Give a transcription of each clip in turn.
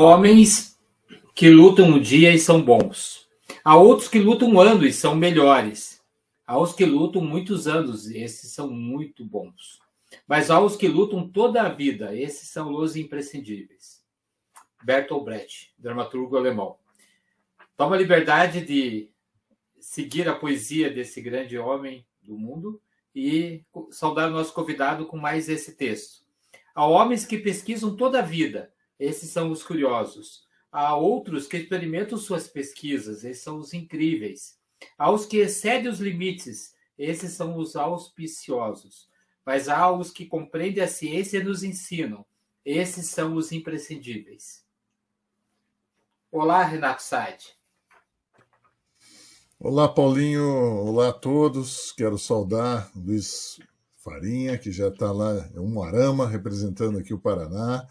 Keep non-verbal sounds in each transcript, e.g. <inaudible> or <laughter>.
Homens que lutam um dia e são bons. Há outros que lutam um ano e são melhores. Há os que lutam muitos anos, e esses são muito bons. Mas há os que lutam toda a vida, esses são os imprescindíveis. Bertolt Brecht, dramaturgo alemão. Toma a liberdade de seguir a poesia desse grande homem do mundo e saudar o nosso convidado com mais esse texto. Há homens que pesquisam toda a vida, esses são os curiosos. Há outros que experimentam suas pesquisas, esses são os incríveis. Há os que excedem os limites, esses são os auspiciosos. Mas há os que compreendem a ciência e nos ensinam, esses são os imprescindíveis. Olá, Renato Said. Olá, Paulinho. Olá a todos. Quero saudar Luiz Farinha, que já está lá em é Umuarama, representando aqui o Paraná.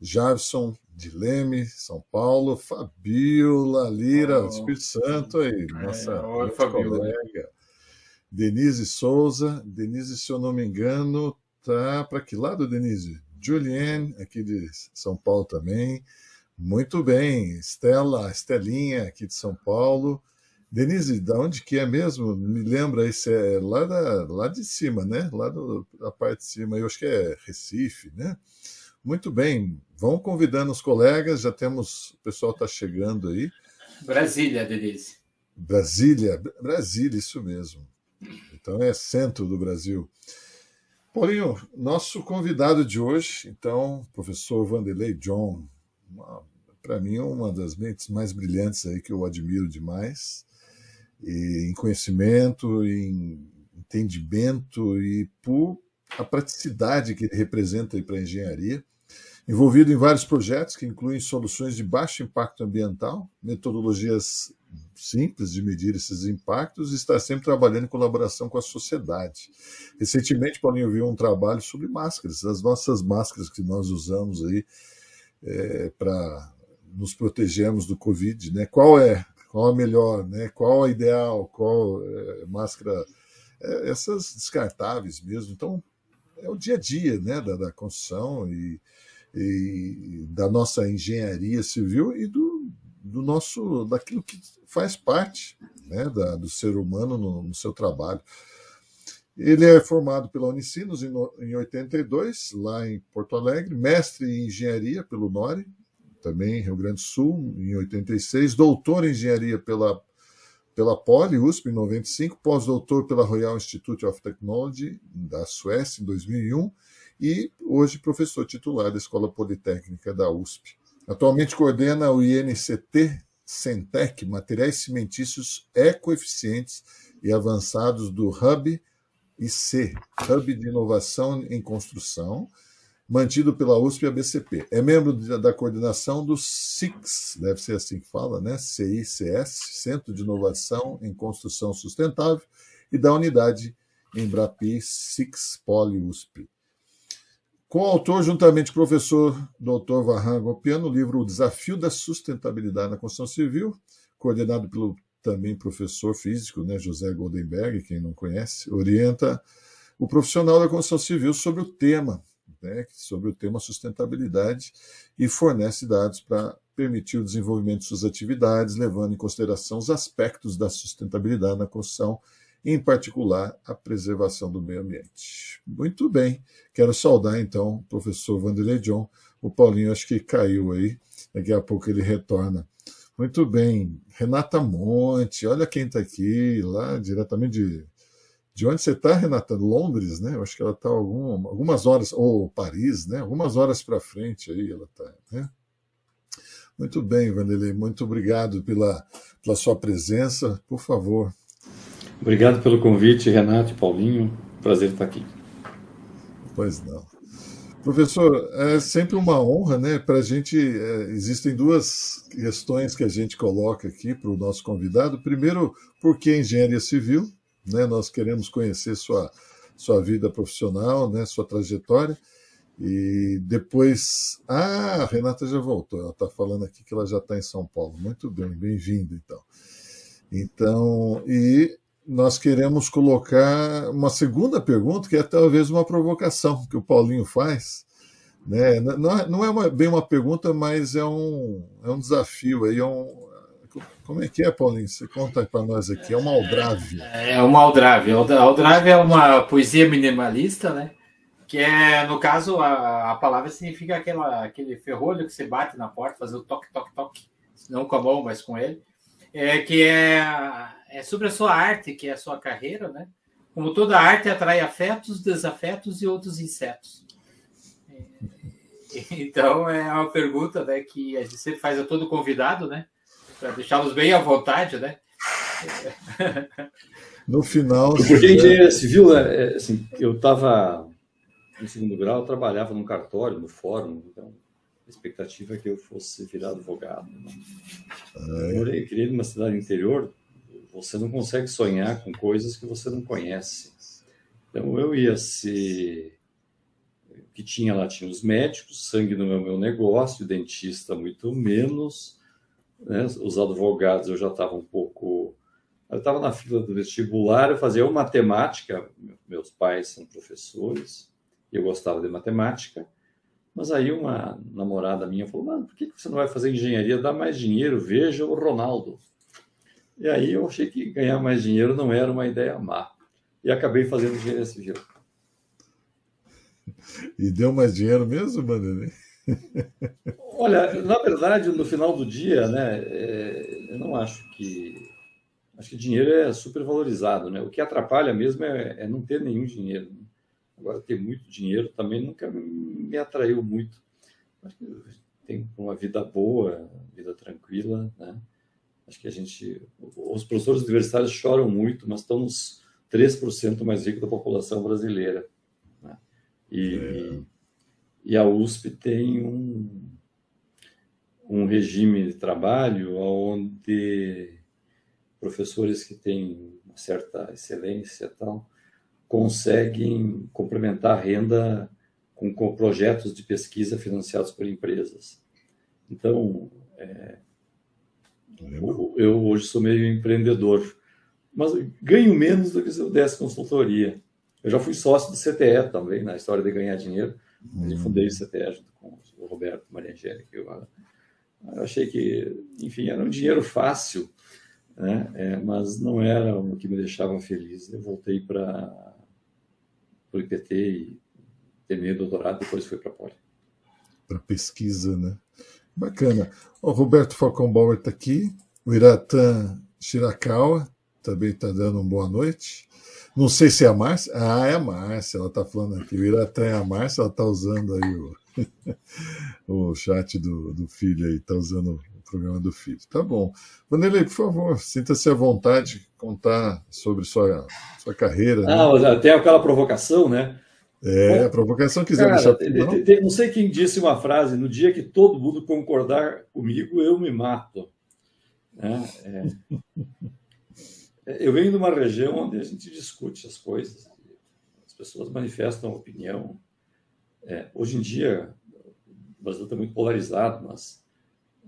Javson de Leme, São Paulo. Fabiola Lira, oh, Espírito Santo, aí, nossa é, oi, colega. Denise Souza. Denise, se eu não me engano, tá para que lado, Denise? Juliane, aqui de São Paulo também. Muito bem. Estela, Estelinha, aqui de São Paulo. Denise, da onde que é mesmo? Me lembra, esse é lá, da, lá de cima, né? Lá do, da parte de cima, eu acho que é Recife, né? Muito bem, vão convidando os colegas, já temos, o pessoal está chegando aí. Brasília, Denise. Brasília, Brasília, isso mesmo. Então é centro do Brasil. Paulinho, nosso convidado de hoje, então, professor Vanderlei John, para mim uma das mentes mais brilhantes aí que eu admiro demais em conhecimento, em entendimento e por a praticidade que ele representa para a engenharia. Envolvido em vários projetos que incluem soluções de baixo impacto ambiental, metodologias simples de medir esses impactos e está sempre trabalhando em colaboração com a sociedade. Recentemente, Paulinho viu um trabalho sobre máscaras, as nossas máscaras que nós usamos aí é, para nos protegermos do Covid, né? Qual é qual a melhor, né? qual a ideal, qual é, máscara, é, essas descartáveis mesmo. Então, é o dia a dia né? da, da construção e, e, da nossa engenharia civil e do, do nosso, daquilo que faz parte né? da, do ser humano no, no seu trabalho. Ele é formado pela Unicinos em, em 82, lá em Porto Alegre, mestre em engenharia pelo NORE, também Rio Grande do Sul, em 86, doutor em engenharia pela, pela Poli, USP, em 95, pós-doutor pela Royal Institute of Technology, da Suécia, em 2001, e hoje professor titular da Escola Politécnica da USP. Atualmente coordena o INCT Centec, Materiais Cimentícios Ecoeficientes e Avançados do Hub IC, Hub de Inovação em Construção, mantido pela USP e a BCP. É membro da coordenação do CICS, deve ser assim que fala, né? CICS, Centro de Inovação em Construção Sustentável, e da unidade Embrapi CICS Poli USP. Co-autor, juntamente com o professor Dr. Varran Gopiano, o livro O Desafio da Sustentabilidade na Construção Civil, coordenado pelo também professor físico, né, José Goldenberg, quem não conhece, orienta o profissional da construção civil sobre o tema né, sobre o tema sustentabilidade e fornece dados para permitir o desenvolvimento de suas atividades, levando em consideração os aspectos da sustentabilidade na construção, em particular a preservação do meio ambiente. Muito bem, quero saudar então o professor Vanderlei John, o Paulinho acho que caiu aí, daqui a pouco ele retorna. Muito bem, Renata Monte, olha quem está aqui, lá diretamente de de onde você está, Renata? Londres, né? Eu acho que ela está algum, algumas horas, ou Paris, né? Algumas horas para frente aí ela está, né? Muito bem, Vanderlei, muito obrigado pela, pela sua presença. Por favor. Obrigado pelo convite, Renato e Paulinho. Prazer estar aqui. Pois não. Professor, é sempre uma honra, né? Para a gente, é, existem duas questões que a gente coloca aqui para o nosso convidado. Primeiro, por que engenharia civil? né? Nós queremos conhecer sua, sua vida profissional, né? Sua trajetória. E depois. Ah, a Renata já voltou. Ela está falando aqui que ela já está em São Paulo. Muito bem, bem-vindo, então. Então, e nós queremos colocar uma segunda pergunta, que é talvez uma provocação que o Paulinho faz, Né? Não, é, não é uma, bem uma pergunta, mas é um, é um desafio aí, é um, como é que é, Paulinho? Você conta para nós aqui. É uma aldrave. É uma aldrave. Aldrave é uma poesia minimalista, né? Que é, no caso, a, a palavra significa aquela, aquele ferrolho que você bate na porta, fazer o toque, toque, toque. Não com a mão, mas com ele. É, que é, é sobre a sua arte, que é a sua carreira, né? Como toda arte atrai afetos, desafetos e outros insetos. <laughs> Então, é uma pergunta né, que a gente sempre faz a todo convidado, né? para deixá-los bem à vontade, né? <laughs> No final. Porque engenharia civil, né, é, assim, eu estava no segundo grau, eu trabalhava num cartório, no fórum, então a expectativa é que eu fosse virar advogado. Né? Ah, é. Eu criei numa cidade interior, você não consegue sonhar com coisas que você não conhece. Então eu ia ser que tinha lá tinha os médicos, sangue no meu, meu negócio, dentista muito menos, né? Os advogados eu já estava um pouco. Eu estava na fila do vestibular, eu fazia matemática, meus pais são professores, eu gostava de matemática, mas aí uma namorada minha falou: Mano, por que você não vai fazer engenharia? Dá mais dinheiro, veja o Ronaldo. E aí eu achei que ganhar mais dinheiro não era uma ideia má. E acabei fazendo engenharia <laughs> civil. E deu mais dinheiro mesmo, Vanderlei? Olha, na verdade, no final do dia, né, é, eu não acho que. Acho que dinheiro é super valorizado, né? O que atrapalha mesmo é, é não ter nenhum dinheiro. Né? Agora, ter muito dinheiro também nunca me atraiu muito. Acho que tem uma vida boa, vida tranquila, né? Acho que a gente. Os professores universitários choram muito, mas estão nos 3% mais ricos da população brasileira. Né? E. É e a USP tem um, um regime de trabalho onde professores que têm uma certa excelência tal conseguem complementar a renda com, com projetos de pesquisa financiados por empresas. Então, é, eu, eu hoje sou meio empreendedor, mas ganho menos do que se eu desse consultoria. Eu já fui sócio do CTE também, na história de ganhar dinheiro. Hum. Eu fundei o CTE junto com o Roberto Maria Angélica. Eu, eu achei que, enfim, era um dinheiro fácil, né? É, mas não era o que me deixava feliz. Eu voltei para o IPT e terminei o doutorado, depois fui para a Poli. Para pesquisa, né? Bacana. O Roberto Falcão está aqui, o Iratan Shirakawa também está dando uma boa noite. Não sei se é a Márcia. Ah, é a Márcia, ela está falando aqui. O Iratã é a Márcia, ela está usando aí o, <laughs> o chat do, do filho aí, está usando o programa do filho. Tá bom. Vanderlei, por favor, sinta-se à vontade de contar sobre sua, sua carreira. Né? Ah, né? até aquela provocação, né? É, a provocação quiser cara, deixar. Não? não sei quem disse uma frase, no dia que todo mundo concordar comigo, eu me mato. Né? É. Eu venho de uma região onde a gente discute as coisas, as pessoas manifestam opinião. É, hoje em dia, o Brasil está muito polarizado, mas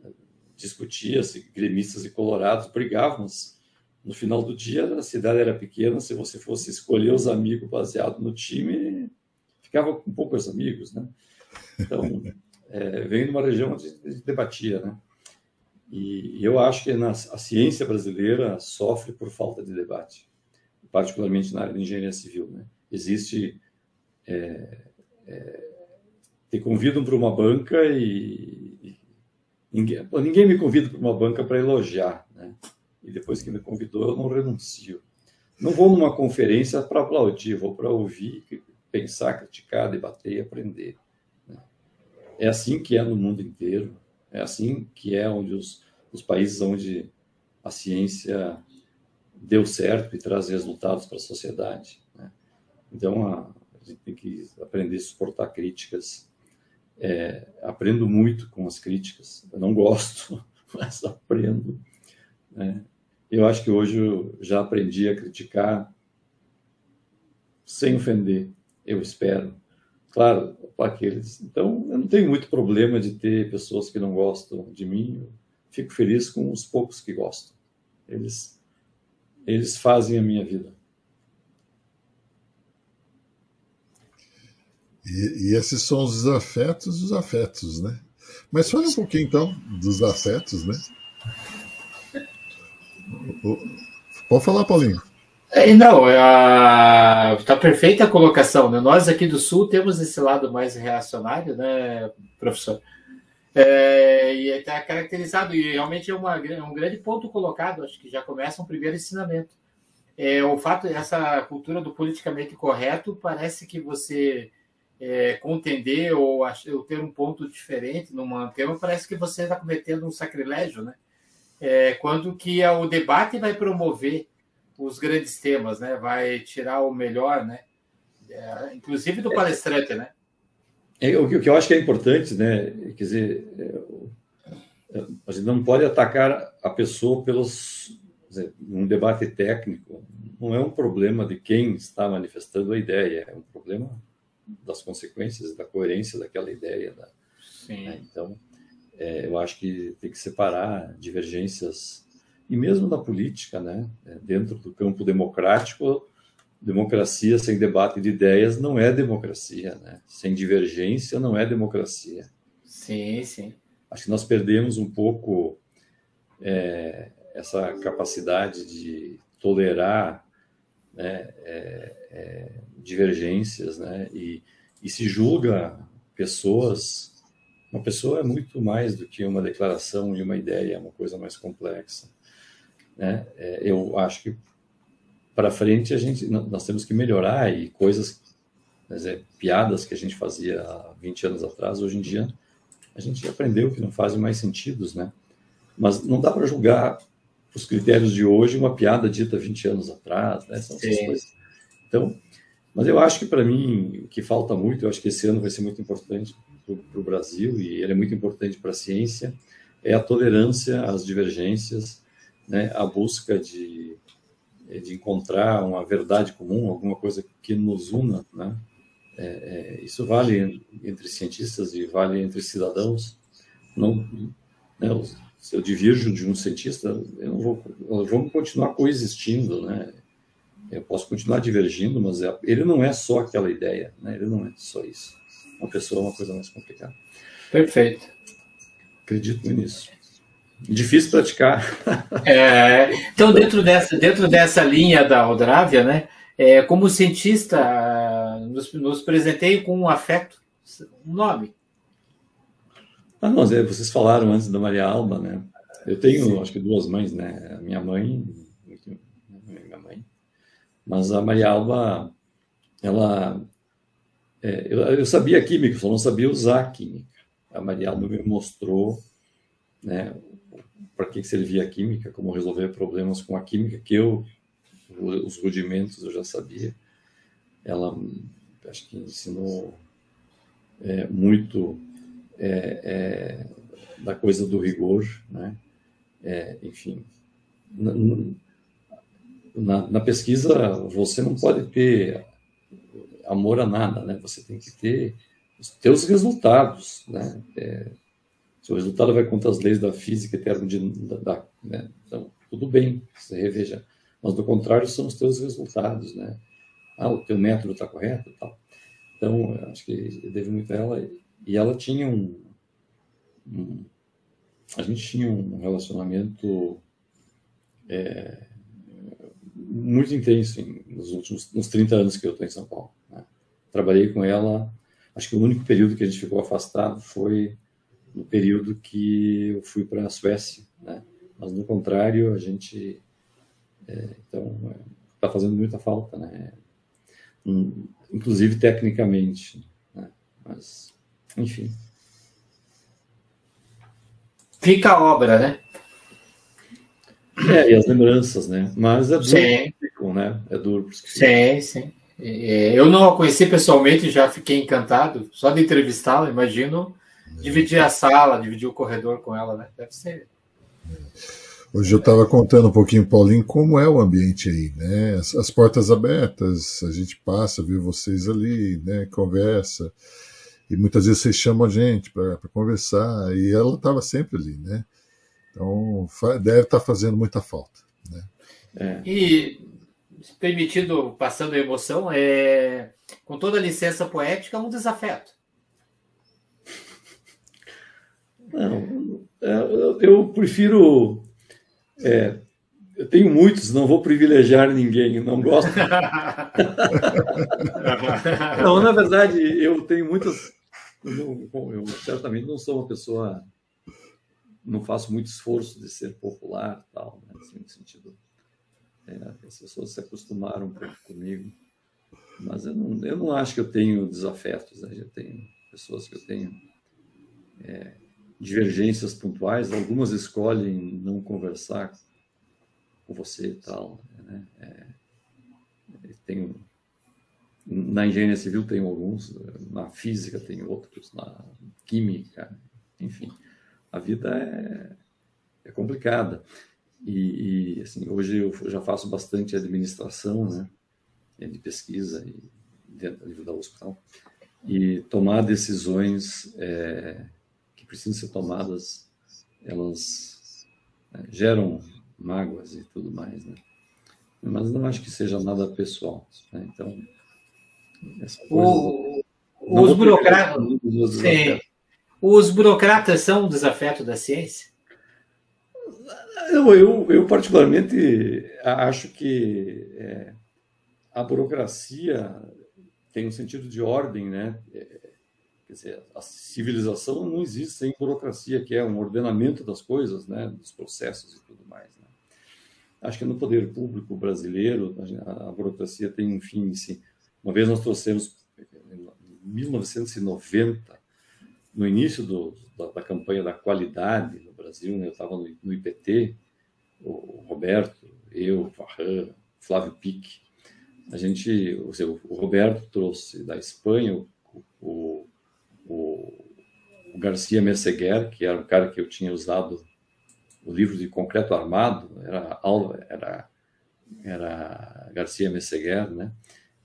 é, discutia-se, gremistas e colorados brigavam, mas no final do dia a cidade era pequena, se você fosse escolher os amigos baseado no time, ficava com poucos amigos, né? Então, <laughs> é, de uma região onde a gente debatia, né? E eu acho que na, a ciência brasileira sofre por falta de debate, particularmente na área de engenharia civil. Né? Existe. É, é, te convidam para uma banca e, e ninguém, ninguém, me convida para uma banca para elogiar. Né? E depois que me convidou, eu não renuncio. Não vou numa conferência para aplaudir, vou para ouvir, pensar, criticar, debater e aprender. Né? É assim que é no mundo inteiro. É assim que é onde os, os países onde a ciência deu certo e traz resultados para a sociedade. Né? Então, a, a, gente tem que aprender a suportar críticas. É, aprendo muito com as críticas. Eu não gosto, <laughs> mas aprendo. Né? Eu acho que hoje eu já aprendi a criticar sem ofender, eu espero. Claro, para aqueles. Então, eu não tenho muito problema de ter pessoas que não gostam de mim. Eu fico feliz com os poucos que gostam. Eles, eles fazem a minha vida. E, e, esses são os afetos dos afetos, né? Mas fale um pouquinho então dos afetos, né? Pode falar, Paulinho. É, não, está é perfeita a colocação. Né? Nós aqui do Sul temos esse lado mais reacionário, né, professor? É, e está caracterizado, e realmente é, uma, é um grande ponto colocado, acho que já começa um primeiro ensinamento. É, o fato, essa cultura do politicamente correto, parece que você é, contender ou, ou, ter um ponto diferente num tema, parece que você está cometendo um sacrilégio, né? É, quando que o debate vai promover os grandes temas, né? Vai tirar o melhor, né? É, inclusive do palestrante, né? É, o que eu acho que é importante, né? Quer dizer, é, a gente não pode atacar a pessoa pelos dizer, um debate técnico. Não é um problema de quem está manifestando a ideia, é um problema das consequências da coerência daquela ideia. Da, né? Então, é, eu acho que tem que separar divergências e mesmo na política, né? É, dentro do campo democrático, democracia sem debate de ideias não é democracia, né? Sem divergência não é democracia. Sim, sim. Acho que nós perdemos um pouco é, essa capacidade de tolerar né, é, é, divergências, né? E, e se julga pessoas. Uma pessoa é muito mais do que uma declaração e uma ideia, é uma coisa mais complexa. Né? É, eu acho que para frente a gente nós temos que melhorar e coisas, dizer, piadas que a gente fazia há 20 anos atrás, hoje em dia a gente aprendeu que não fazem mais sentidos, né? Mas não dá para julgar os critérios de hoje uma piada dita 20 anos atrás, né? São essas coisas. Então, mas eu acho que para mim o que falta muito, eu acho que esse ano vai ser muito importante para o Brasil e ele é muito importante para a ciência, é a tolerância às divergências, né, a busca de, de encontrar uma verdade comum, alguma coisa que nos una, né? É, é, isso vale entre cientistas e vale entre cidadãos. Não, né, se eu divirjo de um cientista, eu não vou, nós vamos continuar coexistindo, né? Eu posso continuar divergindo, mas é, ele não é só aquela ideia, né? Ele não é só isso. Uma pessoa é uma coisa mais complicada. Perfeito. Acredito nisso. Difícil praticar. É, então, dentro dessa, dentro dessa linha da Odrávia, né, é, como cientista, nos, nos presentei com um afeto, um nome. Ah, não, vocês falaram antes da Maria Alba, né? Eu tenho, Sim. acho que duas mães, né? A minha mãe, minha mãe, mas a Maria Alba, ela, é, eu, eu, sabia química, só não sabia usar química. A Maria Alba me mostrou, né? Para que servia a química, como resolver problemas com a química, que eu, os rudimentos eu já sabia. Ela, acho que ensinou é, muito é, é, da coisa do rigor, né? É, enfim, na, na, na, pesquisa você não pode ter amor a nada, né? Você tem que ter os teus resultados, né? É, seu resultado vai contra as leis da física e termodinâmica, né? Então, tudo bem, você reveja. Mas, do contrário, são os teus resultados, né? Ah, o teu método está correto tal. Então, acho que devo muito a ela. E ela tinha um, um a gente tinha um relacionamento é, muito intenso nos últimos nos 30 anos que eu estou em São Paulo. Né? Trabalhei com ela, acho que o único período que a gente ficou afastado foi no período que eu fui para a Suécia, né? Mas no contrário, a gente é, então está fazendo muita falta, né? Um, inclusive tecnicamente, né? Mas enfim. Fica a obra, né? É, e as lembranças, né? Mas é duro, sim. né? É duro. Sim, sim. É, eu não a conheci pessoalmente, já fiquei encantado. Só de entrevistá-la, imagino Dividir a sala, dividir o corredor com ela, né? Deve ser. Hoje eu estava contando um pouquinho, Paulinho, como é o ambiente aí, né? As, as, portas abertas, a gente passa, vê vocês ali, né? Conversa. E muitas vezes vocês chamam a gente para conversar, e ela estava sempre ali, né? Então deve estar tá fazendo muita falta. Né? É. E permitido, passando a emoção, é, com toda a licença poética, um desafeto. Não, é, eu prefiro. É, eu tenho muitos, não vou privilegiar ninguém, não gosto. <laughs> não, na verdade, eu tenho muitas. Eu, eu certamente não sou uma pessoa. Não faço muito esforço de ser popular, tal, né? assim, no sentido. É, as pessoas se acostumaram um pouco comigo, mas eu não, eu não acho que eu tenho desafetos. Né? Eu tenho pessoas que eu tenho é, divergências pontuais, algumas escolhem não conversar com você e tal. Né? É, tenho, na engenharia civil tem alguns, na física tem outros, na química, enfim. A vida é, é complicada. E, e, assim, hoje eu já faço bastante administração, né? De pesquisa e dentro da hospital. E tomar decisões é, precisam ser tomadas, elas né, geram mágoas e tudo mais, né? Mas não acho que seja nada pessoal, né? Então, o, os burocratas, os burocratas são um desafeto da ciência? Eu, eu, eu particularmente acho que é, a burocracia tem um sentido de ordem, né? É, Quer dizer, a civilização não existe sem burocracia, que é um ordenamento das coisas, né, dos processos e tudo mais. Né? Acho que no poder público brasileiro, a, burocracia tem um fim em si. Uma vez nós trouxemos, em 1990, no início do, da, da, campanha da qualidade no Brasil, né, eu estava no, no, IPT, o, o Roberto, eu, Farran, Flávio Pique, a gente, o, o Roberto trouxe da Espanha o o, Garcia Merceguer, que era um cara que eu tinha usado o livro de concreto armado, era era era Garcia Merceguer, né?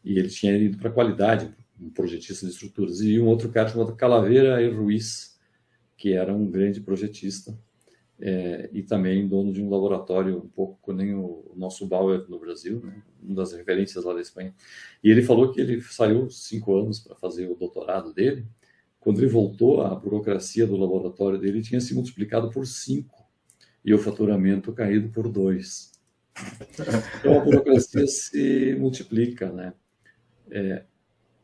E ele tinha ido para qualidade, um projetista de estruturas, e um outro cara chamado Calaveira e Ruiz, que era um grande projetista é, e também dono de um laboratório um pouco nem o nosso Bauer no Brasil, né? uma das referências lá da Espanha. E ele falou que ele saiu cinco anos para fazer o doutorado dele quando ele voltou, a burocracia do laboratório dele tinha se multiplicado por cinco e o faturamento caído por dois. Então a burocracia se multiplica, né? É,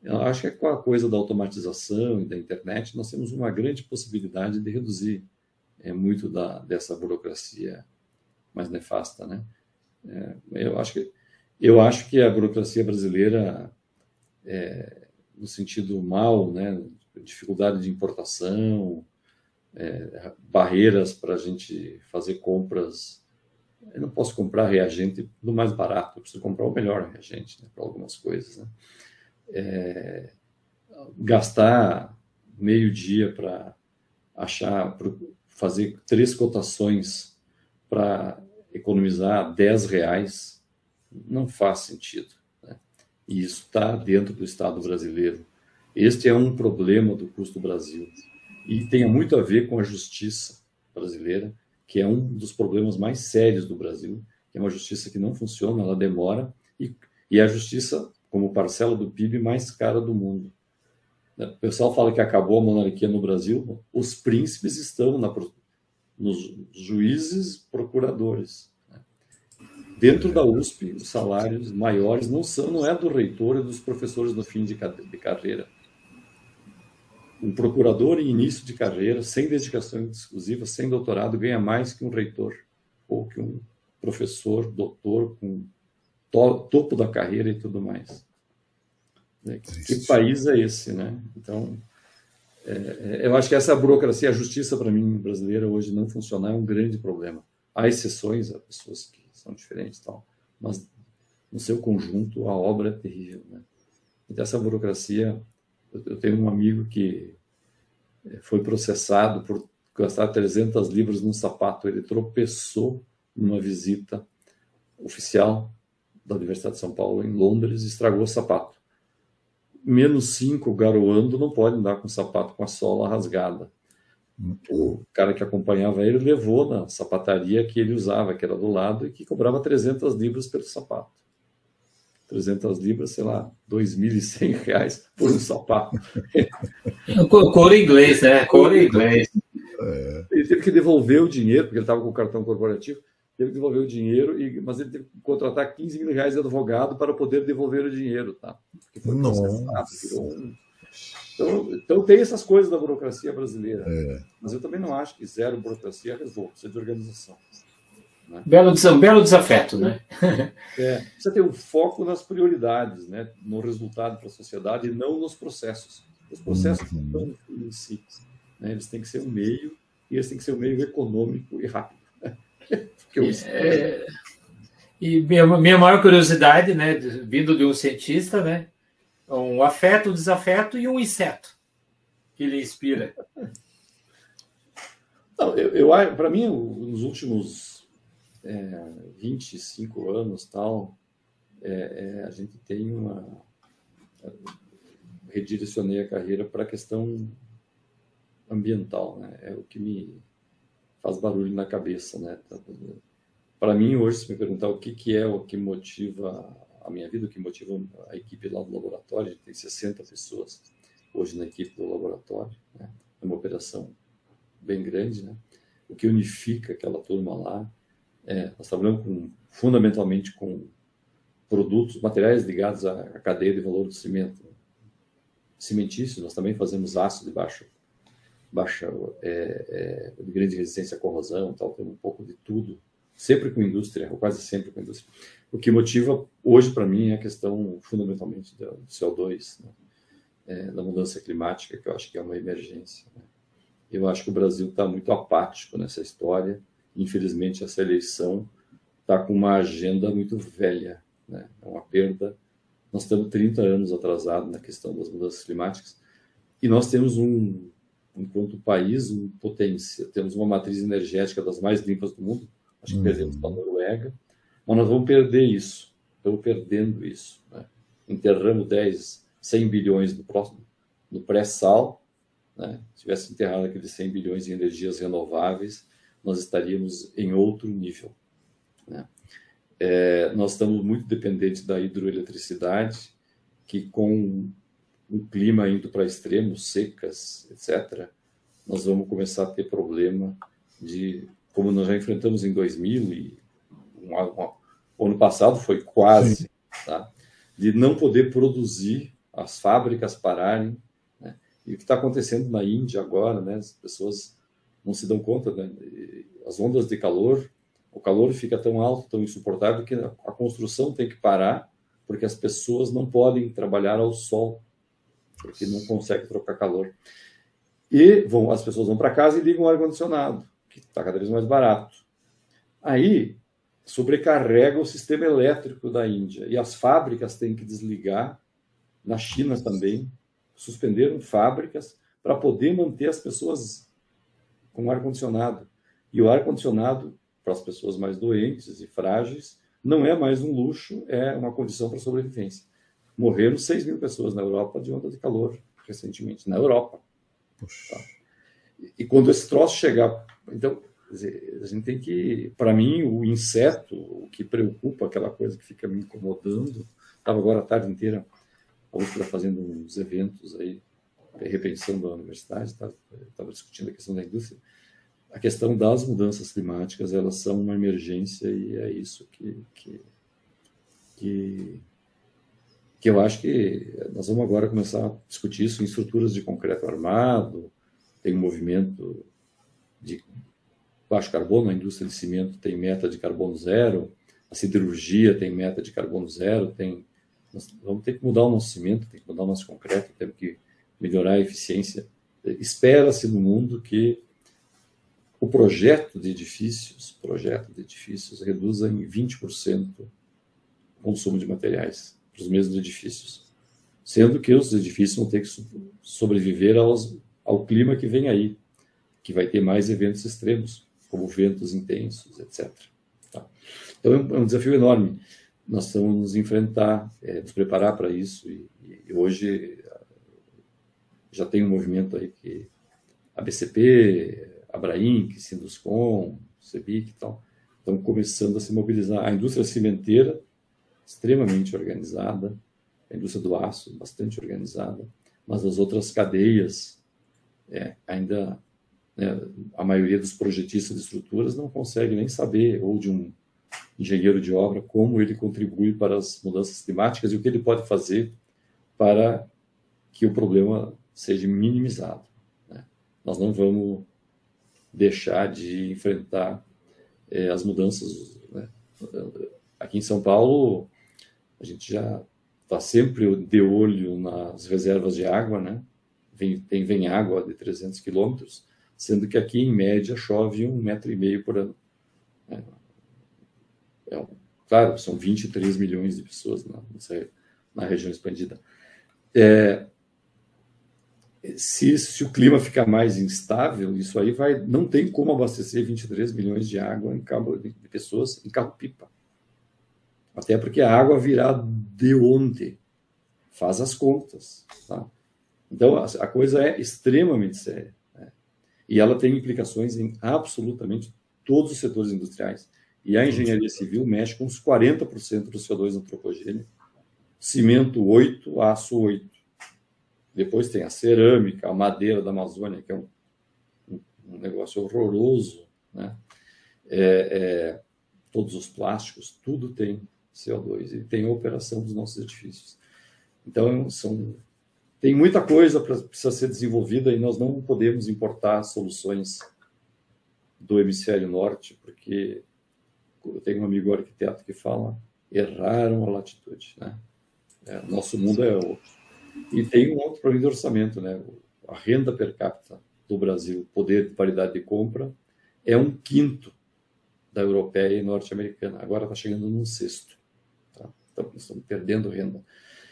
eu acho que com a coisa da automatização e da internet nós temos uma grande possibilidade de reduzir é, muito da, dessa burocracia mais nefasta, né? É, eu acho que eu acho que a burocracia brasileira, é, no sentido mal, né, dificuldade de importação, é, barreiras para a gente fazer compras. Eu não posso comprar reagente do mais barato, eu preciso comprar o melhor reagente né, para algumas coisas. Né? É, gastar meio dia para achar, pra fazer três cotações para economizar 10 reais, não faz sentido. Né? E isso está dentro do Estado brasileiro. Este é um problema do custo Brasil e tem muito a ver com a justiça brasileira, que é um dos problemas mais sérios do Brasil, é uma justiça que não funciona, ela demora e, e é a justiça como parcela do PIB mais cara do mundo. O pessoal fala que acabou a monarquia no Brasil, os príncipes estão na, nos juízes procuradores. Né? Dentro da USP, os salários maiores não são, não é do reitor e dos professores no fim de, de carreira um procurador em início de carreira, sem dedicação exclusiva, sem doutorado, ganha mais que um reitor ou que um professor, doutor, com to topo da carreira e tudo mais. É, que país é esse, né? Então, é, é, eu acho que essa burocracia, a justiça para mim brasileira hoje não funcionar é um grande problema. Há exceções, há pessoas que são diferentes, tal, mas no seu conjunto a obra é terrível, né? Então essa burocracia eu tenho um amigo que eh, foi processado por gastar 300 libras num sapato. Ele tropeçou numa visita oficial da Universidade de São Paulo em Londres e estragou o sapato. Menos 5 garoando não pode andar com o sapato com a sola rasgada. O cara que acompanhava ele levou na sapataria que ele usava, que era do lado, e que cobrava 300 libras pelo sapato. 300 libras, sei lá, 2.100 reais por um sapato. <laughs> Couro inglês, né? Couro inglês. É. Ele teve que devolver o dinheiro, porque ele estava com o cartão corporativo, teve que devolver o dinheiro, e, mas ele teve que contratar 15 mil reais de advogado para poder devolver o dinheiro, tá? Porque foi um... Então, então, tem essas coisas da burocracia brasileira. É. Mas eu também não acho que zero burocracia resolve, precisa de organização. Né? Belo, belo desafeto, né? é, precisa ter um foco nas prioridades, né? no resultado para a sociedade e não nos processos. Os processos uhum. não em si. Né? Eles têm que ser um meio e eles têm que ser um meio econômico e rápido. <laughs> é, e minha, minha maior curiosidade, né, vindo de um cientista, né, um afeto, um desafeto e um inseto que lhe inspira. Não, eu, eu para mim, nos últimos é, 25 anos, tal, é, é, a gente tem uma. Redirecionei a carreira para a questão ambiental, né? É o que me faz barulho na cabeça, né? Para mim, hoje, se me perguntar o que, que é o que motiva a minha vida, o que motiva a equipe lá do laboratório, a gente tem 60 pessoas hoje na equipe do laboratório, né? é uma operação bem grande, né? O que unifica aquela turma lá é, nós trabalhamos com, fundamentalmente com produtos, materiais ligados à, cadeia de valor do cimento. Cimentício, nós também fazemos aço de baixa, baixa é, é, de grande resistência à corrosão, tal, tem um pouco de tudo, sempre com indústria, ou quase sempre com indústria. O que motiva hoje para mim é a questão fundamentalmente do CO2, né? é, da mudança climática, que eu acho que é uma emergência. Né? Eu acho que o Brasil está muito apático nessa história infelizmente, essa eleição está com uma agenda muito velha, né? é uma perda. Nós estamos 30 anos atrasados na questão das mudanças climáticas e nós temos um, enquanto país, uma potência, temos uma matriz energética das mais limpas do mundo, acho que uhum. perdemos para a Noruega, mas nós vamos perder isso, estamos perdendo isso. Né? Enterramos 10, 100 bilhões no, próximo, no pré-sal, né? se tivesse enterrado aqueles 100 bilhões em energias renováveis, nós estaríamos em outro nível. Né? É, nós estamos muito dependentes da hidroeletricidade, que com o clima indo para extremos, secas, etc., nós vamos começar a ter problema de, como nós já enfrentamos em 2000 e o ano passado foi quase, tá? de não poder produzir, as fábricas pararem. Né? E o que está acontecendo na Índia agora, né? as pessoas não se dão conta, né? As ondas de calor, o calor fica tão alto, tão insuportável que a construção tem que parar porque as pessoas não podem trabalhar ao sol porque não conseguem trocar calor. E vão, as pessoas vão para casa e ligam o ar condicionado, que está cada vez mais barato. Aí sobrecarrega o sistema elétrico da Índia e as fábricas têm que desligar. Na China também suspenderam fábricas para poder manter as pessoas com ar-condicionado. E o ar-condicionado, para as pessoas mais doentes e frágeis, não é mais um luxo, é uma condição para sobrevivência. Morreram 6 mil pessoas na Europa de onda de calor recentemente, na Europa. Tá? E quando esse troço chegar. Então, a gente tem que. Para mim, o inseto, o que preocupa, aquela coisa que fica me incomodando. Estava agora a tarde inteira, a UFRA fazendo uns eventos aí repensando a universidade, estava tá? discutindo a questão da indústria, a questão das mudanças climáticas, elas são uma emergência e é isso que, que, que, que eu acho que nós vamos agora começar a discutir isso em estruturas de concreto armado, tem um movimento de baixo carbono, a indústria de cimento tem meta de carbono zero, a siderurgia tem meta de carbono zero, tem, nós vamos ter que mudar o nosso cimento, tem que mudar o nosso concreto, temos que melhorar a eficiência. Espera-se no mundo que o projeto de edifícios, projeto de edifícios reduza em 20% o consumo de materiais para os mesmos edifícios, sendo que os edifícios vão ter que sobreviver aos, ao clima que vem aí, que vai ter mais eventos extremos, como ventos intensos, etc. Tá? Então é um, é um, desafio enorme. Nós estamos nos enfrentar, é, nos preparar para isso e, e hoje já tem um movimento aí que a BCP, a Abraim, Sinduscom, CEBIC e tal, estão começando a se mobilizar. A indústria cimenteira extremamente organizada, a indústria do aço bastante organizada, mas as outras cadeias é, ainda né, a maioria dos projetistas de estruturas não consegue nem saber ou de um engenheiro de obra como ele contribui para as mudanças climáticas e o que ele pode fazer para que o problema seja minimizado. Né? Nós não vamos deixar de enfrentar é, as mudanças. Né? Aqui em São Paulo, a gente já está sempre de olho nas reservas de água, né? Vem, tem, vem água de 300 quilômetros, sendo que aqui, em média, chove um metro e meio por ano. É, é, claro, são 23 milhões de pessoas na, na região expandida. É, se, se, o clima ficar mais instável, isso aí vai, não tem como abastecer 23 milhões de água em cabo, de pessoas em carro-pipa. Até porque a água virá de onde? Faz as contas. Tá? Então, a, a coisa é extremamente séria. Né? E ela tem implicações em absolutamente todos os setores industriais. E a engenharia civil mexe com uns 40% do CO2 antropogênico. Cimento 8, aço 8. Depois tem a cerâmica, a madeira da Amazônia, que é um, um negócio horroroso. Né? É, é, todos os plásticos, tudo tem CO2 e tem a operação dos nossos edifícios. Então, são, tem muita coisa para precisa ser desenvolvida e nós não podemos importar soluções do hemisfério norte, porque eu tenho um amigo arquiteto que fala erraram a latitude, né? É, nosso mundo é outro. E tem um outro problema de orçamento, né? A renda per capita do Brasil, poder de paridade de compra, é um quinto da europeia e norte-americana. Agora está chegando num sexto. Tá? Então, estamos perdendo renda.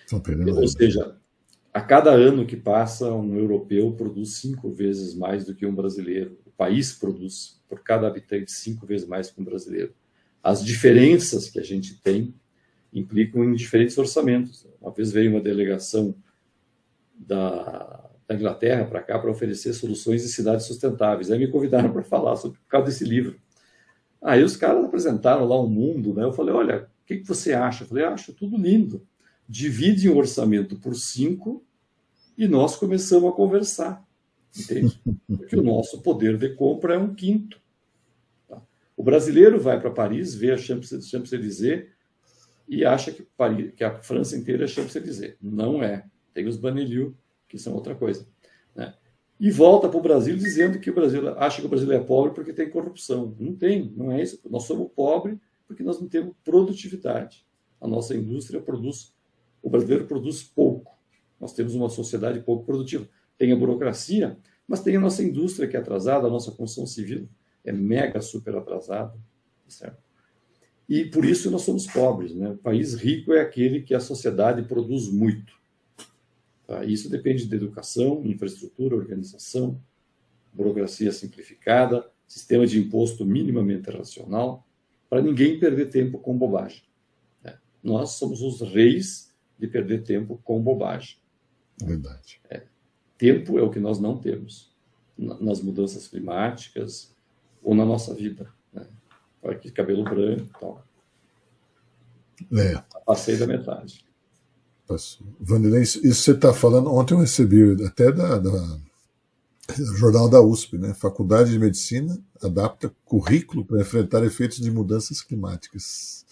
Estão perdendo Ou renda. seja, a cada ano que passa, um europeu produz cinco vezes mais do que um brasileiro. O país produz, por cada habitante, cinco vezes mais que um brasileiro. As diferenças que a gente tem implicam em diferentes orçamentos. Uma vez veio uma delegação da, da Inglaterra para cá para oferecer soluções de cidades sustentáveis. Aí me convidaram para falar sobre por causa desse livro. Aí os caras apresentaram lá um mundo, né? Eu falei, olha, o que, que você acha? Eu falei, acho tudo lindo. Divide o orçamento por cinco e nós começamos a conversar, entende? Porque o nosso poder de compra é um quinto. Tá? O brasileiro vai para Paris, vê a Champs-Élysées e acha que, Paris, que a França inteira é Champs-Élysées. Não é. Tem os Banlieue, que são outra coisa. Né? E volta para o Brasil dizendo que o Brasil acha que o Brasil é pobre porque tem corrupção. Não tem, não é isso. Nós somos pobres porque nós não temos produtividade. A nossa indústria produz, o brasileiro produz pouco. Nós temos uma sociedade pouco produtiva. Tem a burocracia, mas tem a nossa indústria que é atrasada, a nossa construção civil é mega super atrasada, certo? E por isso nós somos pobres, né? O país rico é aquele que a sociedade produz muito. Tá? Isso depende de educação, infraestrutura, organização, burocracia simplificada, sistema de imposto minimamente racional, para ninguém perder tempo com bobagem. Né? Nós somos os reis de perder tempo com bobagem. Verdade. É. Tempo é o que nós não temos nas mudanças climáticas ou na nossa vida. Né? Olha aqui, cabelo branco e tal. É. Passei da metade. Passou. Vanderlei, isso você está falando. Ontem eu recebi até da, da jornal da USP, né? Faculdade de Medicina adapta currículo para enfrentar efeitos de mudanças climáticas.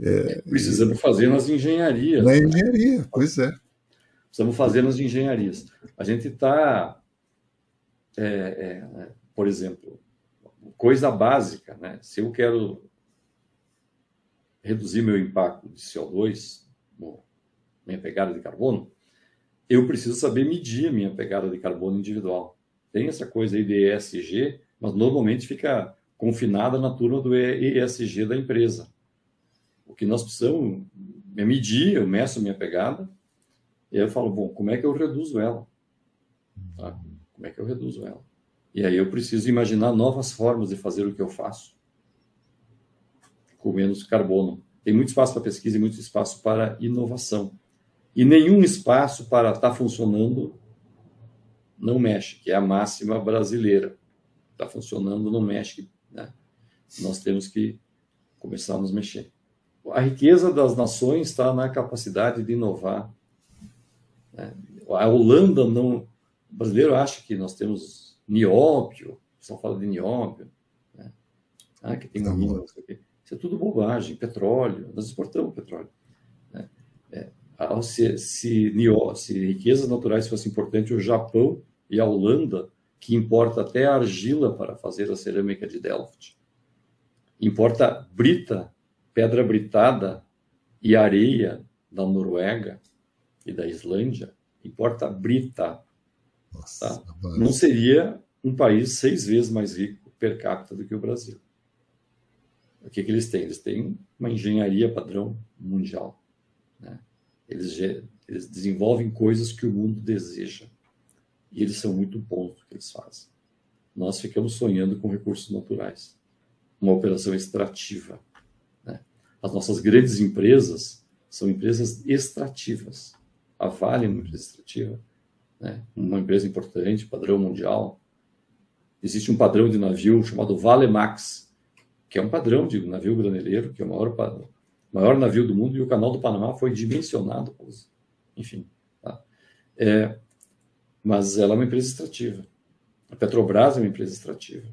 É, Precisamos fazer nas engenharias. Na engenharia, pois é. Precisamos fazer nas engenharias. A gente está, é, é, por exemplo, coisa básica, né? Se eu quero reduzir meu impacto de CO2, minha pegada de carbono, eu preciso saber medir a minha pegada de carbono individual. Tem essa coisa aí de ESG, mas normalmente fica confinada na turma do ESG da empresa. O que nós precisamos é medir, eu meço a minha pegada, e aí eu falo, bom, como é que eu reduzo ela? Tá? Como é que eu reduzo ela? E aí eu preciso imaginar novas formas de fazer o que eu faço com menos carbono. Tem muito espaço para pesquisa e muito espaço para inovação. E nenhum espaço para estar tá funcionando não mexe, que é a máxima brasileira. Está funcionando, não mexe. Né? Nós temos que começar a nos mexer. a riqueza das nações está na capacidade de inovar. Né? A Holanda não. O brasileiro acha que nós temos nióbio, só fala de nióbio, né? ah, que tem uma Isso é tudo bobagem. Petróleo, nós exportamos petróleo. Se, se, se riquezas naturais fossem importantes, o Japão e a Holanda, que importa até argila para fazer a cerâmica de Delft, importa brita pedra britada e areia da Noruega e da Islândia, importa brita. Nossa, tá? Não seria um país seis vezes mais rico per capita do que o Brasil. O que, que eles têm? Eles têm uma engenharia padrão mundial. Né? Eles, eles desenvolvem coisas que o mundo deseja. E eles são muito bons no que eles fazem. Nós ficamos sonhando com recursos naturais. Uma operação extrativa as nossas grandes empresas são empresas extrativas. A Vale é uma empresa extrativa, né? uma empresa importante, padrão mundial. Existe um padrão de navio chamado Valemax, que é um padrão de navio graneleiro, que é o maior, maior navio do mundo, e o Canal do Panamá foi dimensionado. Enfim. Tá? É, mas ela é uma empresa extrativa. A Petrobras é uma empresa extrativa.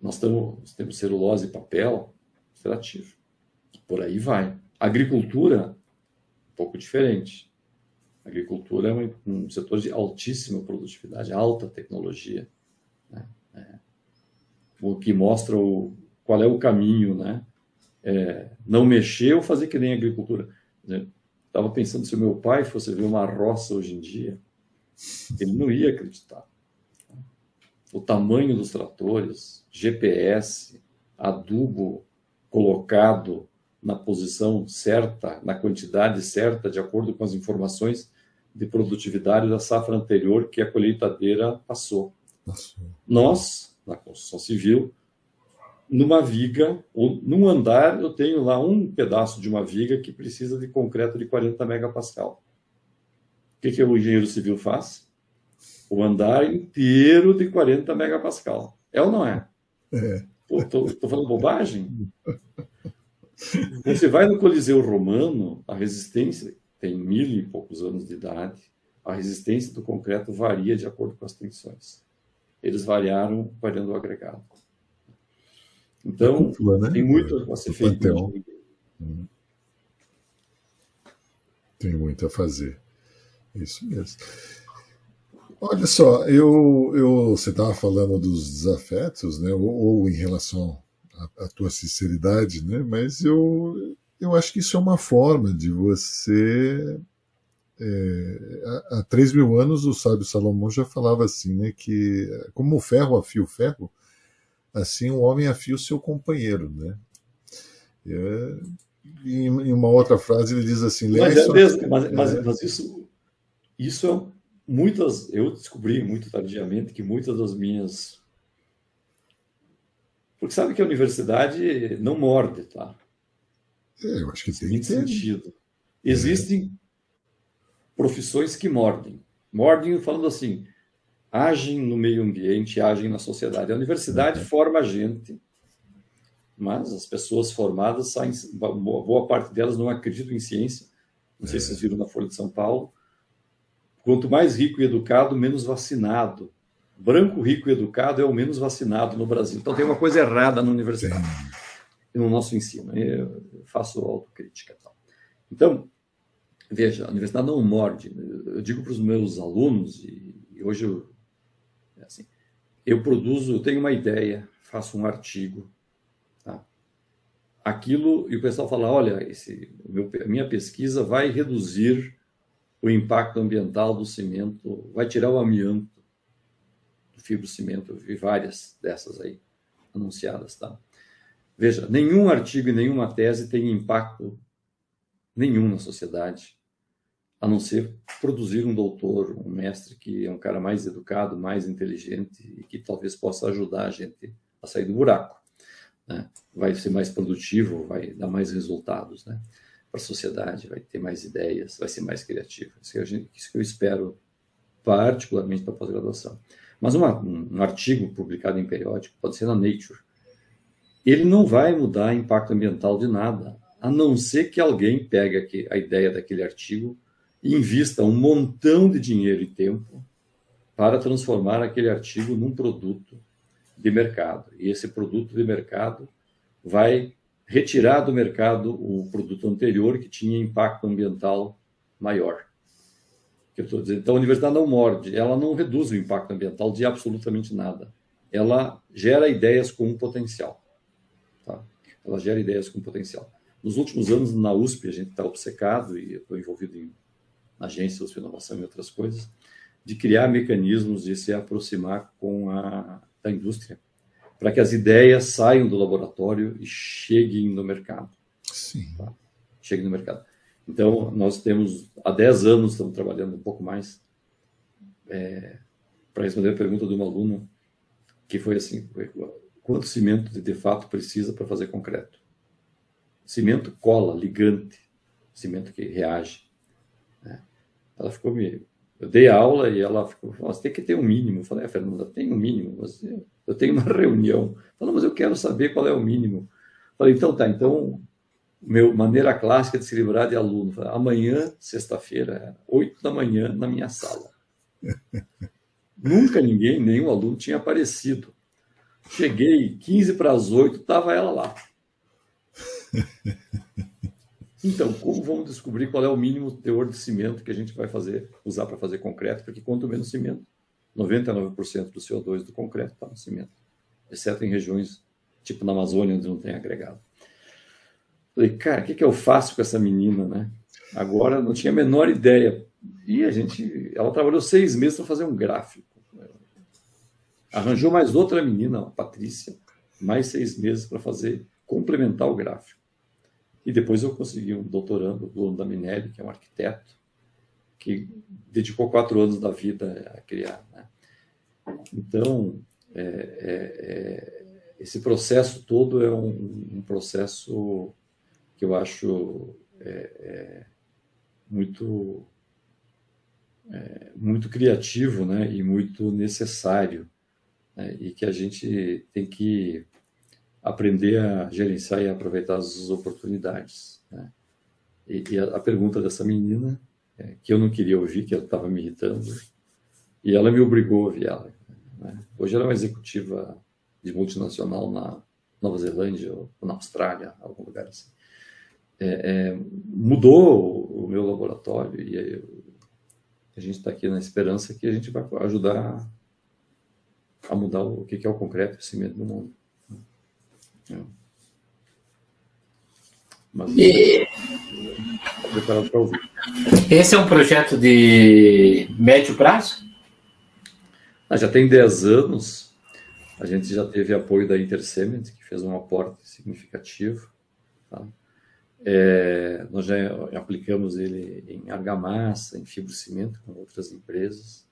Nós, temos temos celulose e papel extrativo. Por aí vai. Agricultura, um pouco diferente. agricultura é um setor de altíssima produtividade, alta tecnologia. Né? É. O que mostra o, qual é o caminho, né? É, não mexer ou fazer que nem a agricultura. Estava pensando se o meu pai fosse ver uma roça hoje em dia, ele não ia acreditar o tamanho dos tratores, GPS, adubo colocado na posição certa, na quantidade certa, de acordo com as informações de produtividade da safra anterior que a colheitadeira passou. passou. Nós, na construção civil, numa viga, ou num andar, eu tenho lá um pedaço de uma viga que precisa de concreto de 40 megapascal. O que, que o engenheiro civil faz? o andar inteiro de 40 megapascal. É ou não é? É. Estou falando bobagem? Você vai no Coliseu Romano, a resistência tem mil e poucos anos de idade, a resistência do concreto varia de acordo com as tensões. Eles variaram variando o agregado. Então, né? tem muito a ser feito. Hum. Tem muito a fazer. Isso mesmo. Olha só, eu, eu você estava falando dos desafetos, né? Ou, ou em relação à, à, tua sinceridade, né? Mas eu, eu acho que isso é uma forma de você. É, há, há 3 mil anos o sábio Salomão já falava assim, né? Que como o ferro afia o ferro, assim o homem afia o seu companheiro, né? É, em, em, uma outra frase ele diz assim: mas, é mesmo, mas, mas, mas isso, isso é muitas, eu descobri muito tardiamente que muitas das minhas. Porque sabe que a universidade não morde, tá? É, eu acho que tem. Em sentido. Existem profissões que mordem. Mordem falando assim, agem no meio ambiente, agem na sociedade. A universidade uhum. forma a gente, mas as pessoas formadas saem, boa parte delas não acreditam em ciência. Não sei se vocês viram na Folha de São Paulo Quanto mais rico e educado, menos vacinado. Branco, rico e educado é o menos vacinado no Brasil. Então tem uma coisa errada na universidade, e no nosso ensino. Eu faço autocrítica. Então, veja, a universidade não morde. Eu digo para os meus alunos, e, hoje eu, é assim, eu produzo, eu tenho uma ideia, faço um artigo, tá? aquilo, e o pessoal fala, olha, esse, meu, a minha pesquisa vai reduzir o impacto ambiental do cimento, vai tirar o amianto do fibrocimento, eu vi várias dessas aí anunciadas, tá? Veja, nenhum artigo e nenhuma tese tem impacto nenhum na sociedade, a não ser produzir um doutor, um mestre que é um cara mais educado, mais inteligente e que talvez possa ajudar a gente a sair do buraco. Né? Vai ser mais produtivo, vai dar mais resultados, né? para a sociedade, vai ter mais ideias, vai ser mais criativo. Isso que, gente, isso que eu espero particularmente da pós-graduação. Mas uma, um, artigo publicado em periódico, pode ser na Nature, ele não vai mudar impacto ambiental de nada, a não ser que alguém pegue a ideia daquele artigo invista um montão de dinheiro e tempo para transformar aquele artigo num produto de mercado. E esse produto de mercado vai retirar do mercado o produto anterior que tinha impacto ambiental maior. Eu. Então, a universidade não morde, ela não reduz o impacto ambiental de absolutamente nada. Ela gera ideias com um potencial. Tá? Ela gera ideias com potencial. Nos últimos anos, na USP, a gente está obcecado, e estou envolvido em agência USP Inovação e outras coisas, de criar mecanismos de se aproximar com a da indústria, para que as ideias saiam do laboratório e cheguem no mercado. Sim. Tá? Cheguem no mercado. Então, nós temos, há 10 anos, estamos trabalhando um pouco mais, é, para responder a pergunta de um aluno, que foi assim, quanto cimento de, de fato precisa para fazer concreto? Cimento cola, ligante, cimento que reage. Ela ficou meio eu dei aula e ela ficou, você tem que ter um mínimo. Eu falei, é, Fernanda, tem um mínimo. Mas eu tenho uma <laughs> reunião. Falou, mas eu quero saber qual é o mínimo. Eu falei, então tá, então, meu, maneira clássica de se livrar de aluno. Falei, amanhã, sexta-feira, oito da manhã, na minha sala. <laughs> Nunca ninguém, nenhum aluno tinha aparecido. Cheguei 15 para as 8, estava ela lá. <laughs> Então, como vamos descobrir qual é o mínimo teor de cimento que a gente vai fazer, usar para fazer concreto? Porque quanto menos cimento, 99% do CO2 do concreto está no cimento, exceto em regiões tipo na Amazônia, onde não tem agregado. Falei, cara, o que, que eu faço com essa menina, né? Agora não tinha a menor ideia. E a gente, ela trabalhou seis meses para fazer um gráfico. Arranjou mais outra menina, a Patrícia, mais seis meses para fazer, complementar o gráfico. E depois eu consegui um doutorando, o Bruno da Minelli, que é um arquiteto, que dedicou quatro anos da vida a criar. Né? Então, é, é, é, esse processo todo é um, um, processo que eu acho é, é, muito é, muito criativo né? e muito necessário né? e que a gente tem que aprender a gerenciar e aproveitar as oportunidades. Né? E, e a, a, pergunta dessa menina, é, que eu não queria ouvir, que ela estava me irritando, e ela me obrigou a ouvir ela. Né? Hoje ela é uma executiva de multinacional na Nova Zelândia ou na Austrália, algum lugar assim. É, é, mudou o meu laboratório e eu, a gente está aqui na esperança que a gente vai ajudar a mudar o que é o concreto o cimento no mundo. Mas, e... preparado para ouvir. Esse é um projeto de médio prazo? Ah, já tem 10 anos. A gente já teve apoio da Intercement, que fez um aporte significativo. Tá? É, nós já aplicamos ele em argamassa, em fibrocimento, com outras empresas.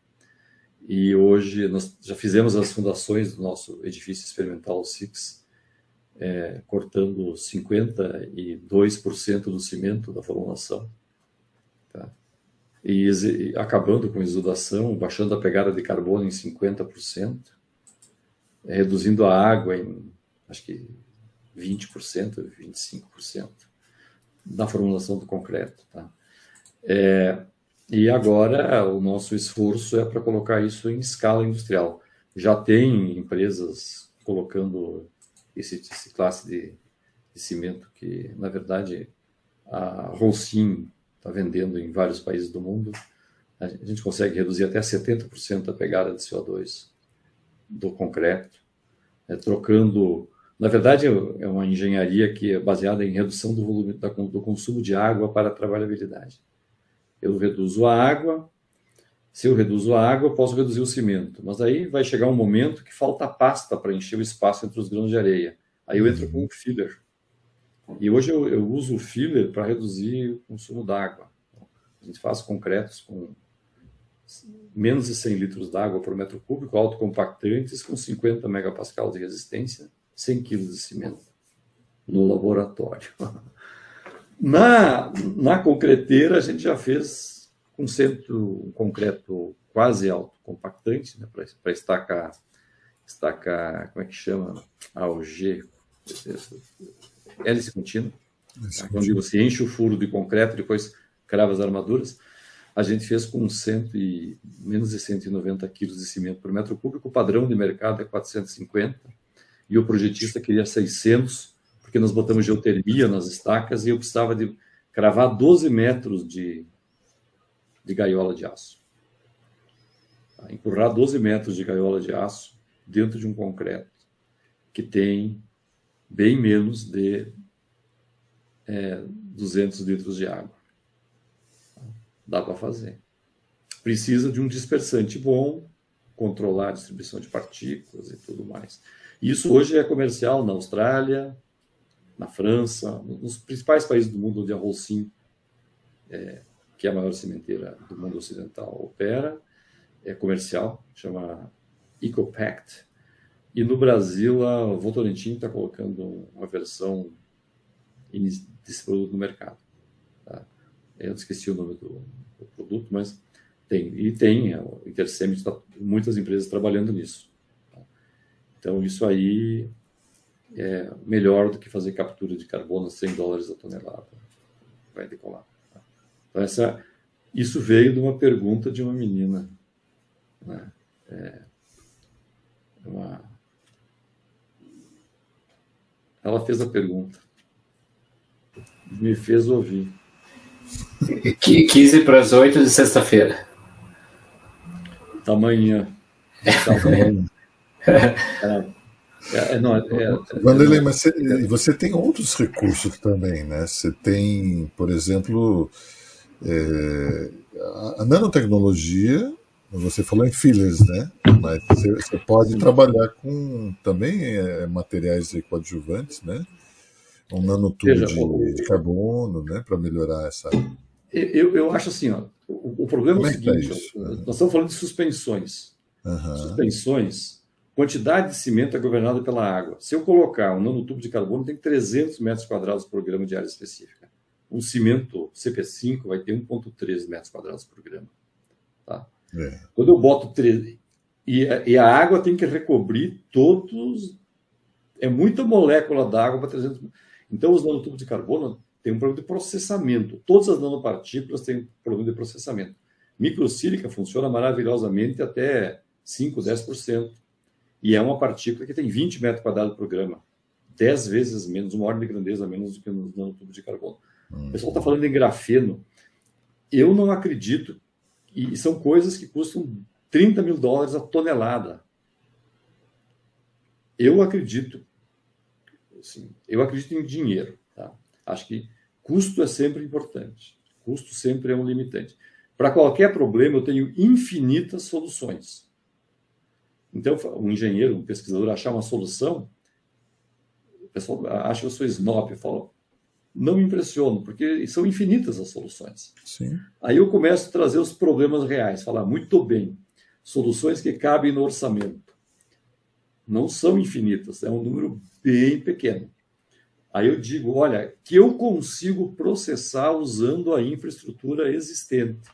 E hoje nós já fizemos as fundações do nosso edifício experimental SIX, é, cortando 52% do cimento da formulação, tá? e, acabando com a exudação, baixando a pegada de carbono em 50%, é, reduzindo a água em, acho que 20%, 25% da formulação do concreto. Tá? É, e agora o nosso esforço é para colocar isso em escala industrial. Já tem empresas colocando esse, esse classe de, de, cimento que, na verdade, a Holcim está vendendo em vários países do mundo. A gente consegue reduzir até 70% a pegada de CO2 do concreto, é, trocando. Na verdade, é uma engenharia que é baseada em redução do volume do consumo de água para a trabalhabilidade. Eu reduzo a água, se eu reduzo a água, eu posso reduzir o cimento. Mas aí vai chegar um momento que falta pasta para encher o espaço entre os grãos de areia. Aí eu entro uhum. com um filler. E hoje eu, eu uso o filler para reduzir o consumo d'água. A gente faz concretos com menos de 100 litros d'água por metro cúbico, autocompactantes com 50 megapascal de resistência, 100 quilos de cimento no laboratório. <laughs> Na, na concreteira, a gente já fez um centro um concreto quase autocompactante, né, para estacar, estacar, como é que chama? Alger, hélice contínua, tá? quando você enche o furo de concreto, depois crava as armaduras, a gente fez com 100 e, menos de 190 quilos de cimento por metro cúbico, o padrão de mercado é 450, e o projetista queria 600, porque nós botamos geotermia nas estacas e eu precisava de cravar 12 metros de, de gaiola de aço. Tá? Empurrar 12 metros de gaiola de aço dentro de um concreto que tem bem menos de é, 200 litros de água. Dá para fazer. Precisa de um dispersante bom, controlar a distribuição de partículas e tudo mais. Isso hoje é comercial na Austrália, na França, nos principais países do mundo onde a Holcim, é, que é a maior cimenteira do mundo ocidental, opera, é comercial, chama EcoPact. E no Brasil, a Votorantim está colocando uma versão desse produto no mercado. Tá? Eu esqueci o nome do, do, produto, mas tem. E tem, é, o Intercement está muitas empresas trabalhando nisso. Tá? Então, isso aí é melhor do que fazer captura de carbono a 100 dólares a tonelada. Vai decolar. Então, essa, isso veio de uma pergunta de uma menina. Né? É, uma... Ela fez a pergunta. Me fez ouvir. 15 para as 8 de sexta-feira. Tamanha. Tamanha. é. <laughs> É, é, não, é, é, Vanderlei, mas você, você, tem outros recursos também, né? Você tem, por exemplo, é, a nanotecnologia, você falou em fillers, né? Mas você, você pode trabalhar com também é, materiais coadjuvantes, né? Um nanotubo de, de, carbono, né? Para melhorar essa. Eu, eu acho assim, ó, o, o problema é o tá seguinte: tá nós estamos falando de suspensões. Uhum. Suspensões Quantidade de cimento é governada pela água. Se eu colocar um nanotubo de carbono, tem 300 metros quadrados por grama de área específica. Um cimento CP5 vai ter 1,3 metros quadrados por grama. Tá? É. Quando eu boto 3... E, e, a água tem que recobrir todos... É muita molécula d'água para 300... Então, os nanotubos de carbono têm um problema de processamento. Todas as nanopartículas têm um problema de processamento. Microsílica funciona maravilhosamente até 5, 10%. E é uma partícula que tem 20 metros quadrados por grama, 10 vezes menos, uma ordem de grandeza menos do que no nanotubos de carbono. O pessoal está falando em grafeno. Eu não acredito, e são coisas que custam 30 mil dólares a tonelada. Eu acredito, assim, eu acredito em dinheiro. Tá? Acho que custo é sempre importante. Custo sempre é um limitante. Para qualquer problema, eu tenho infinitas soluções. Então, um engenheiro, um pesquisador achar uma solução, o pessoal acha que eu sou snob, eu falo, não me impressiono, porque são infinitas as soluções. Sim. Aí eu começo a trazer os problemas reais, falar, muito bem, soluções que cabem no orçamento. Não são infinitas, é um número bem pequeno. Aí eu digo, olha, que eu consigo processar usando a infraestrutura existente.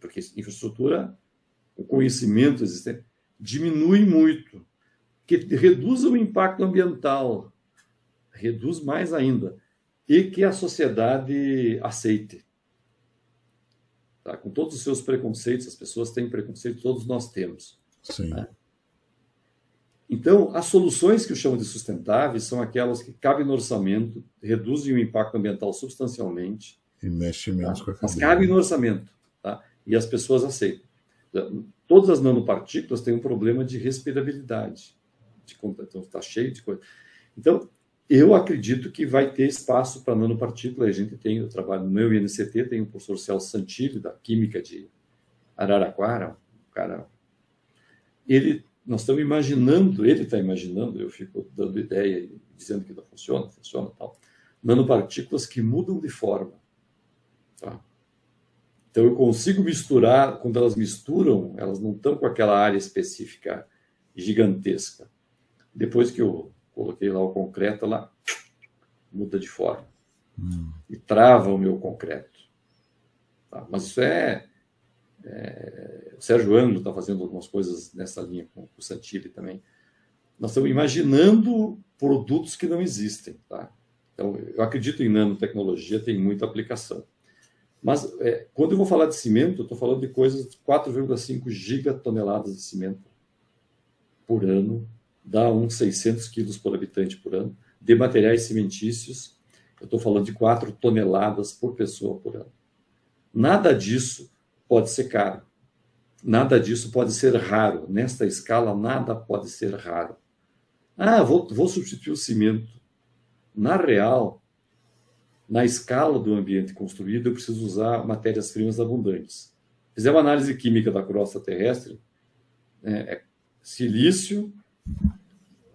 Porque infraestrutura o conhecimento existente, diminui muito, que reduz o impacto ambiental, reduz mais ainda, e que a sociedade aceite. Tá? Com todos os seus preconceitos, as pessoas têm preconceito, todos nós temos. Sim. Né? Então, as soluções que eu chamo de sustentáveis são aquelas que cabem no orçamento, reduzem o impacto ambiental substancialmente. E mexe menos tá? com a Mas cabem no orçamento. Tá? E as pessoas aceitam. Todas as nanopartículas têm um problema de respirabilidade. De, então, está cheio de coisa. Então, eu acredito que vai ter espaço para nanopartícula. A gente tem, eu trabalho no meu INCT, tem o professor Celso Santilli, da Química de Araraquara, um cara. Ele, nós estamos imaginando, ele está imaginando, eu fico dando ideia e dizendo que não funciona, funciona tal. Nanopartículas que mudam de forma. Tá? Então eu consigo misturar, quando elas misturam, elas não estão com aquela área específica gigantesca. Depois que eu coloquei lá o concreto, ela muda de forma hum. e trava o meu concreto. Tá? Mas isso é, é... O Sérgio Anglo está fazendo algumas coisas nessa linha com o Santilli também. nós estamos imaginando produtos que não existem. Tá? Então, eu acredito em nanotecnologia, tem muita aplicação. Mas é, quando eu vou falar de cimento, eu estou falando de coisas de 4,5 gigatoneladas de cimento por ano, dá uns 600 quilos por habitante por ano, de materiais cimentícios, eu estou falando de 4 toneladas por pessoa por ano. Nada disso pode ser caro. Nada disso pode ser raro. Nesta escala, nada pode ser raro. Ah, vou, vou substituir o cimento. Na real, na escala do ambiente construído, eu preciso usar matérias-primas abundantes. Fizer uma análise química da crosta terrestre, né, é silício,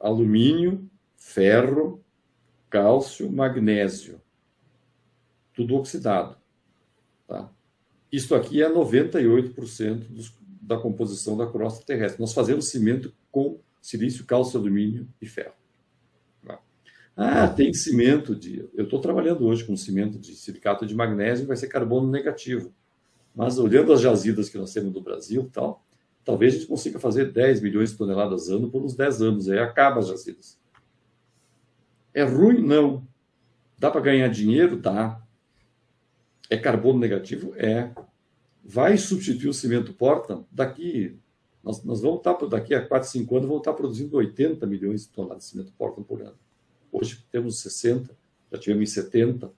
alumínio, ferro, cálcio, magnésio, tudo oxidado. Tá? Isto aqui é 98% dos, da composição da crosta terrestre. Nós fazemos cimento com silício, cálcio, alumínio e ferro. Ah, tem cimento de. Eu estou trabalhando hoje com cimento de silicato de magnésio, vai ser carbono negativo. Mas olhando as jazidas que nós temos no Brasil, tal, talvez a gente consiga fazer 10 milhões de toneladas ano por uns 10 anos, aí acaba as jazidas. É ruim? Não. Dá para ganhar dinheiro? Dá. É carbono negativo? É. Vai substituir o cimento porta? Daqui, nós, nós vamos estar, daqui a 4, 5 anos, vamos estar produzindo 80 milhões de toneladas de cimento porta por ano. Hoje temos 60, já tivemos em 70.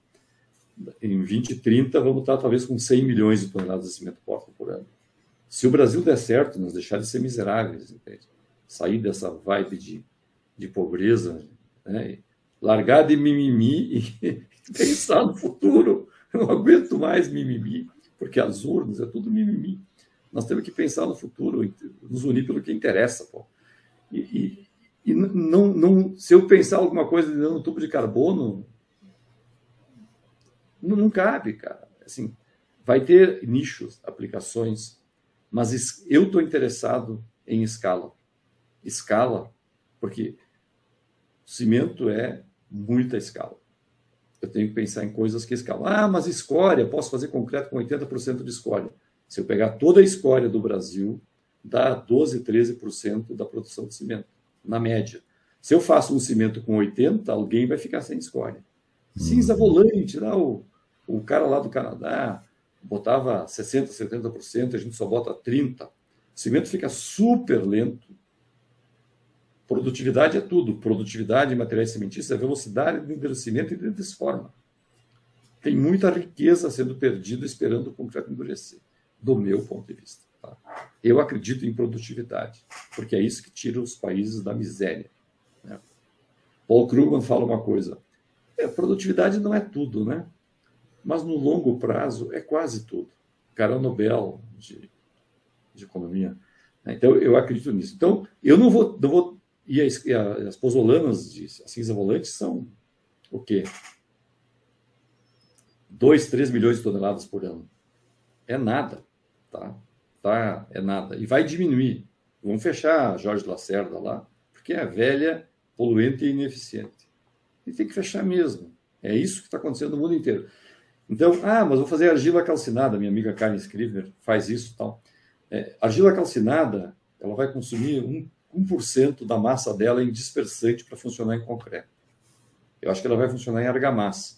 Em 2030, vamos estar talvez com 100 milhões de toneladas de cimento porta por ano. Se o Brasil der certo, nós deixar de ser miseráveis, entende? sair dessa vibe de, de pobreza, né? largar de mimimi e <laughs> pensar no futuro. Eu não aguento mais mimimi, porque as urnas é tudo mimimi. Nós temos que pensar no futuro, nos unir pelo que interessa. Pô. E, e, e não, não, se eu pensar alguma coisa dentro do tubo de carbono, não, não cabe, cara. Assim, vai ter nichos, aplicações, mas eu estou interessado em escala. Escala, porque cimento é muita escala. Eu tenho que pensar em coisas que escalam. Ah, mas escória, posso fazer concreto com 80% de escória. Se eu pegar toda a escória do Brasil, dá 12, 13% da produção de cimento na média. Se eu faço um cimento com 80, alguém vai ficar sem escória. Cinza uhum. volante, lá, o, o cara lá do Canadá botava 60%, 70%, a gente só bota 30%. O cimento fica super lento. Produtividade é tudo. Produtividade em materiais cimentícios é velocidade de endurecimento e de desforma. Tem muita riqueza sendo perdida esperando o concreto endurecer, do meu ponto de vista. Tá? Eu acredito em produtividade, porque é isso que tira os países da miséria. Né? Paul Krugman fala uma coisa: é, produtividade não é tudo, né? Mas no longo prazo é quase tudo. Cara Nobel de, de economia. Né? Então eu acredito nisso. Então eu não vou, não vou e as, e as pozolanas de cinza volante são o quê? 2, 3 milhões de toneladas por ano. É nada, tá? tá? É nada. E vai diminuir. Vamos fechar Jorge Lacerda lá, porque é velha, poluente e ineficiente. E tem que fechar mesmo. É isso que está acontecendo no mundo inteiro. Então, ah, mas vou fazer argila calcinada. Minha amiga Karen Scrivener faz isso tal. É, argila calcinada, ela vai consumir um, 1% da massa dela em dispersante para funcionar em concreto. Eu acho que ela vai funcionar em argamassa.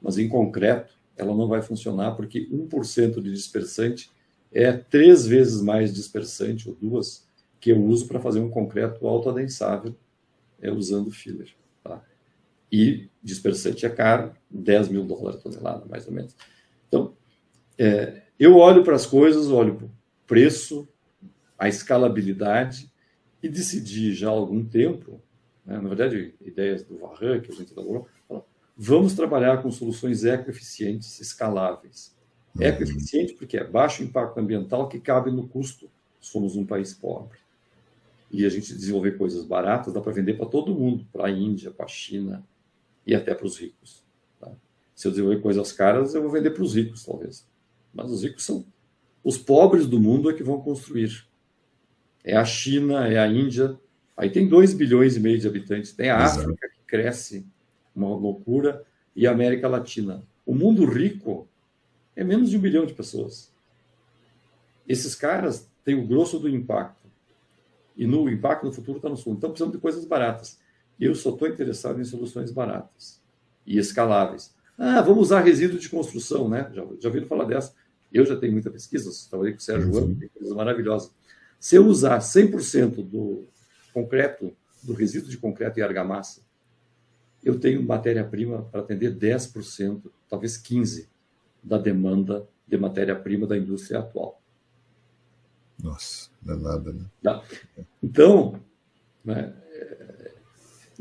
Mas em concreto, ela não vai funcionar porque 1% de dispersante é três vezes mais dispersante, ou duas, que eu uso para fazer um concreto autoadensável é, usando filler. E dispersante é caro, 10 mil dólares a tonelada, mais ou menos. Então, é, eu olho para as coisas, olho para o preço, a escalabilidade e decidi já há algum tempo, né, na verdade, ideias do Varran, que a gente elaborou, vamos trabalhar com soluções ecoeficientes, escaláveis. Uhum. Ecoeficiente porque é baixo impacto ambiental que cabe no custo. Somos um país pobre. E a gente desenvolver coisas baratas dá para vender para todo mundo, para a Índia, para a China e até para os ricos. Tá? Se eu desenvolver coisas caras, eu vou vender para os ricos, talvez. Mas os ricos são os pobres do mundo é que vão construir. É a China, é a Índia. Aí tem 2 bilhões e meio de habitantes. Tem a Exato. África, que cresce, uma loucura, e a América Latina. O mundo rico é menos de um bilhão de pessoas. Esses caras têm o grosso do impacto. E no impacto no futuro está no sul. Então precisamos de coisas baratas. Eu só estou interessado em soluções baratas e escaláveis. Ah, vamos usar resíduo de construção, né? Já, já ouviram falar dessa? Eu já tenho muita pesquisa, trabalhei com o Sérgio Ano, tem coisa maravilhosa. Se eu usar 100% do concreto, do resíduo de concreto e argamassa, eu tenho matéria-prima para atender 10%, talvez 15% da demanda de matéria-prima da indústria atual. Nossa, não é nada, né? Tá? Então, né,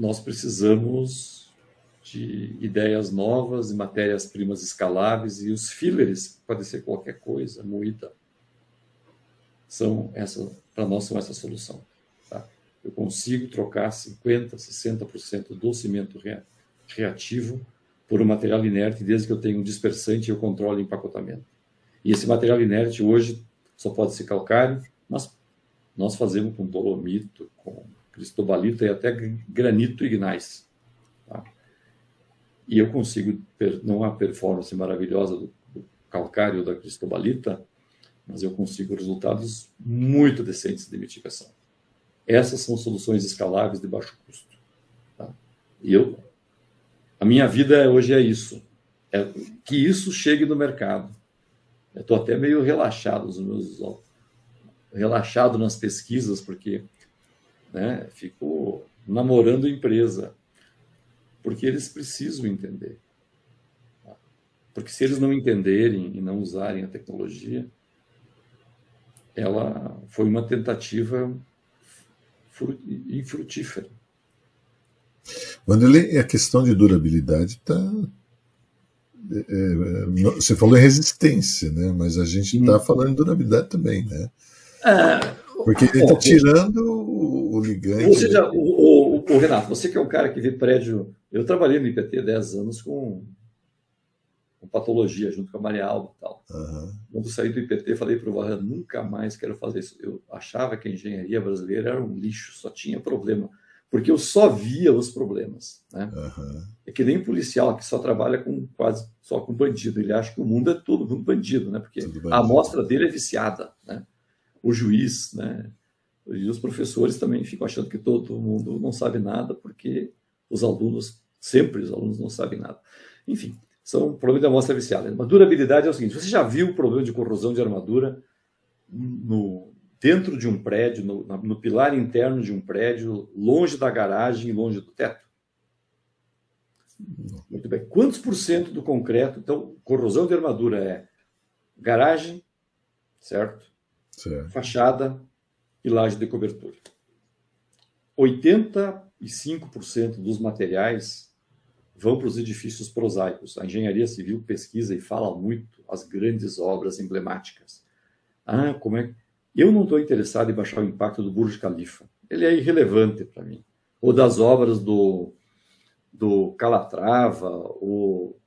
nós precisamos de ideias novas e matérias-primas escaláveis e os fillers, pode ser qualquer coisa, moída, são essa, para nós são essa solução. Tá? Eu consigo trocar 50%, 60% do cimento reativo por um material inerte, desde que eu tenha um dispersante e eu controle o empacotamento. E esse material inerte hoje só pode ser calcário, mas nós fazemos com dolomito, com cristobalita e até granito ignais. Tá? E eu consigo, não a performance maravilhosa do, do calcário da cristobalita, mas eu consigo resultados muito decentes de mitigação. Essas são soluções escaláveis de baixo custo. Tá? E eu, a minha vida hoje é isso, é que isso chegue no mercado. Eu estou até meio relaxado, os meus relaxado nas pesquisas porque, né, fico namorando empresa, porque eles precisam entender. Porque se eles não entenderem e não usarem a tecnologia, ela foi uma tentativa infrutífera. Wanderlei, a questão de durabilidade está. É, é, você falou em resistência, né? mas a gente está falando em durabilidade também, né? É, Porque ele está tirando o, ligante. Ou seja, o, o, o, Renato, você que é um cara que vê prédio. Eu trabalhei no IPT 10 anos com com patologia, junto com a Maria Alba e tal. Uhum. Quando saí do IPT, falei para o Varran, nunca mais quero fazer isso. Eu achava que a engenharia brasileira era um lixo, só tinha problema, porque eu só via os problemas. Né? Uhum. É que nem policial, que só trabalha com quase só com bandido. Ele acha que o mundo é todo mundo bandido, né? porque bandido. a amostra dele é viciada. Né? O juiz, né? e os professores também ficam achando que todo mundo não sabe nada, porque os alunos, sempre os alunos não sabem nada. Enfim, são problemas de amostra viciada. Uma durabilidade é o seguinte: você já viu o problema de corrosão de armadura no, dentro de um prédio, no, no pilar interno de um prédio, longe da garagem e longe do teto? Muito bem. Quantos por cento do concreto? Então, corrosão de armadura é garagem, certo? Certo. Fachada e laje de cobertura. 85% dos materiais vão para os edifícios prosaicos. A engenharia civil pesquisa e fala muito as grandes obras emblemáticas. Ah, como é? Eu não estou interessado em baixar o impacto do Burj Khalifa. Ele é irrelevante para mim. Ou das obras do, do Calatrava, ou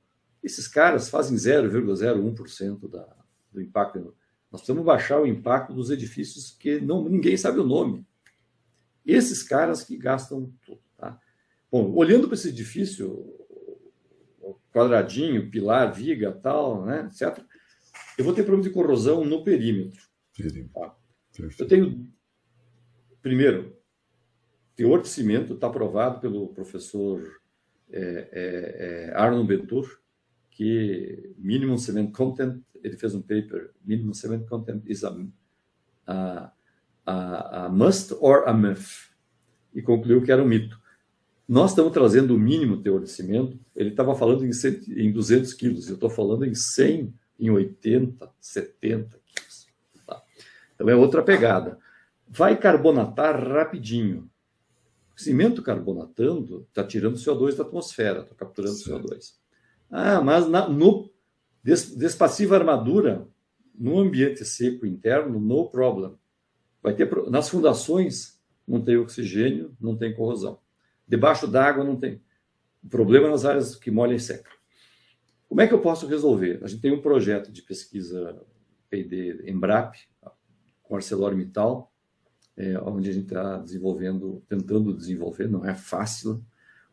esses caras fazem 0,01% da, do impacto. Nós precisamos baixar o impacto dos edifícios que não, ninguém sabe o nome. Esses caras que gastam tudo. Tá? Bom, olhando para esse edifício, quadradinho, pilar, viga, tal, né, etc. Eu vou ter problema de corrosão no perímetro. Tá? Eu tenho, primeiro, teor de cimento está aprovado pelo professor é, é, é, Arno Bentur, que minimum cement content, ele fez um paper, minimum cement content is a, a, a, a must or a myth, e concluiu que era um mito. Nós estamos trazendo o mínimo teor de cimento. Ele estava falando em, 100, em 200 quilos, eu estou falando em 100, em 80, 70 quilos. Tá? Então é outra pegada. Vai carbonatar rapidinho. O cimento carbonatando está tirando CO2 da atmosfera, está capturando Sim. CO2. Ah, mas na, no des, despassiva armadura, no ambiente seco interno, no problem. Vai ter nas fundações não tem oxigênio, não tem corrosão. Debaixo d'água não tem. Problema nas áreas que molha e seca. Como é que eu posso resolver? A gente tem um projeto de pesquisa P&D Embrap, com ArcelorMittal, é, onde a gente está desenvolvendo, tentando desenvolver, não é fácil,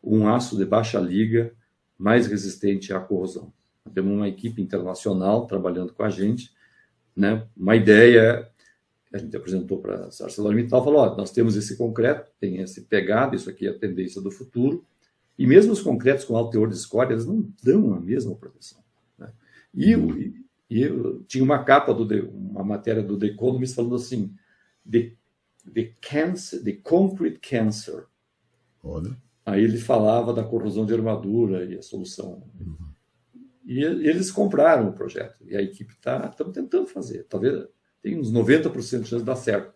um aço de baixa liga mais resistente à corrosão. Temos uma equipe internacional trabalhando com a gente. Né? Uma ideia a gente apresentou para a ArcelorMittal, falou, ó, nós temos esse concreto, tem esse pegado, isso aqui é a tendência do futuro, e mesmo os concretos com alto teor de escória, eles não dão a mesma proteção. Né? E, e, e tinha uma capa, do, uma matéria do The Economist falando assim, the, the, cancer, the concrete cancer. Olha. Aí ele falava da corrosão de armadura e a solução. Uhum. E eles compraram o projeto. E a equipe está tentando fazer. Talvez tem uns 90% de chance de dar certo.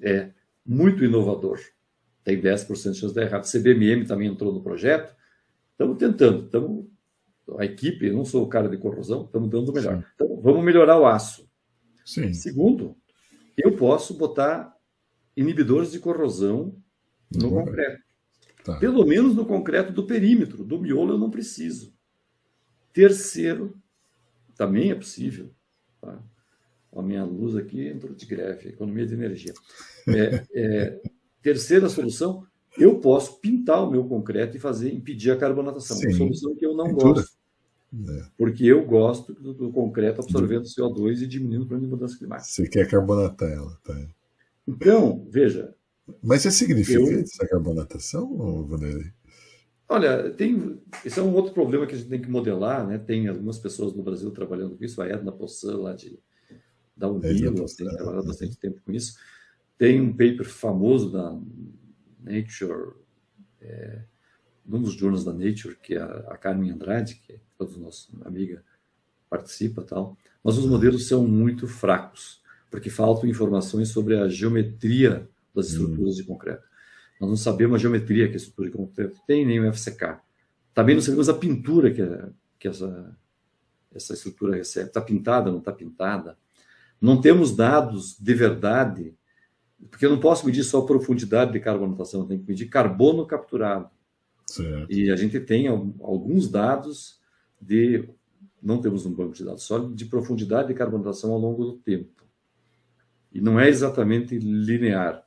É muito inovador. Tem 10% de chance de dar errado. A CBMM também entrou no projeto. Estamos tentando. Estamos, a equipe, eu não sou o cara de corrosão, estamos dando o melhor. Sim. Então, vamos melhorar o aço. Sim. Segundo, eu posso botar inibidores de corrosão no Boa. concreto. Tá. Pelo menos no concreto do perímetro. Do miolo eu não preciso. Terceiro, também é possível. Tá? A minha luz aqui entrou de greve, economia de energia. É, é, terceira solução, eu posso pintar o meu concreto e fazer impedir a carbonatação. Sim. Solução que eu não Pintura. gosto. É. Porque eu gosto do, do concreto absorvendo do... CO2 e diminuindo o problema de mudança climática. Você quer carbonatar ela, tá? Então, veja. Mas é significante essa carbonatação, Vanderlei? Olha, tem, esse é um outro problema que a gente tem que modelar, né? Tem algumas pessoas no Brasil trabalhando com isso, a Edna Possan, lá de, da Unilo, tem trabalhado bastante tempo com isso. Tem um paper famoso da Nature, é, num dos jornais da Nature, que é a, a Carmen Andrade, que é toda nossa amiga participa tal, mas os modelos são muito fracos, porque faltam informações sobre a geometria das hum. estruturas hum. de concreto. Nós não sabemos a geometria que a estrutura de concreto tem, nem o FCK. Também não sabemos a pintura que, a, que essa, essa estrutura recebe. Está pintada, não está pintada. Não temos dados de verdade, porque eu não posso medir só a profundidade de carbonatação, eu tenho que medir carbono capturado. Certo. E a gente tem alguns dados de, não temos um banco de dados sólido, de profundidade de carbonatação ao longo do tempo. E não é exatamente linear.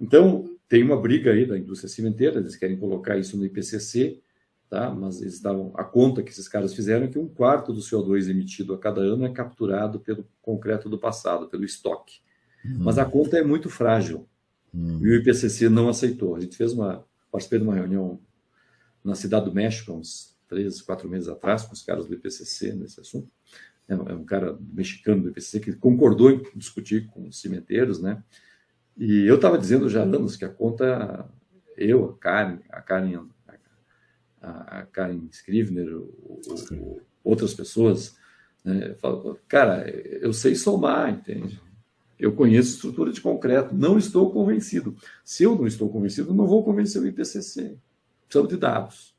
Então, tem uma briga aí da indústria cimenteira, eles querem colocar isso no IPCC, tá? mas eles davam a conta que esses caras fizeram que um quarto do CO2 emitido a cada ano é capturado pelo concreto do passado, pelo estoque. Uhum. Mas a conta é muito frágil. Uhum. E o IPCC não aceitou. A gente fez uma, participei de uma reunião na Cidade do México, uns três, quatro meses atrás, com os caras do IPCC nesse assunto. É um é cara mexicano do IPCC que concordou em discutir com os cimenteiros, né? E eu estava dizendo já há anos que a conta, eu, a Karen, a Karen, a, a Karen Scrivener, o, o, outras pessoas, né, cara, eu sei somar, entende? Eu conheço estrutura de concreto, não estou convencido. Se eu não estou convencido, não vou convencer o IPCC. Precisamos de dados.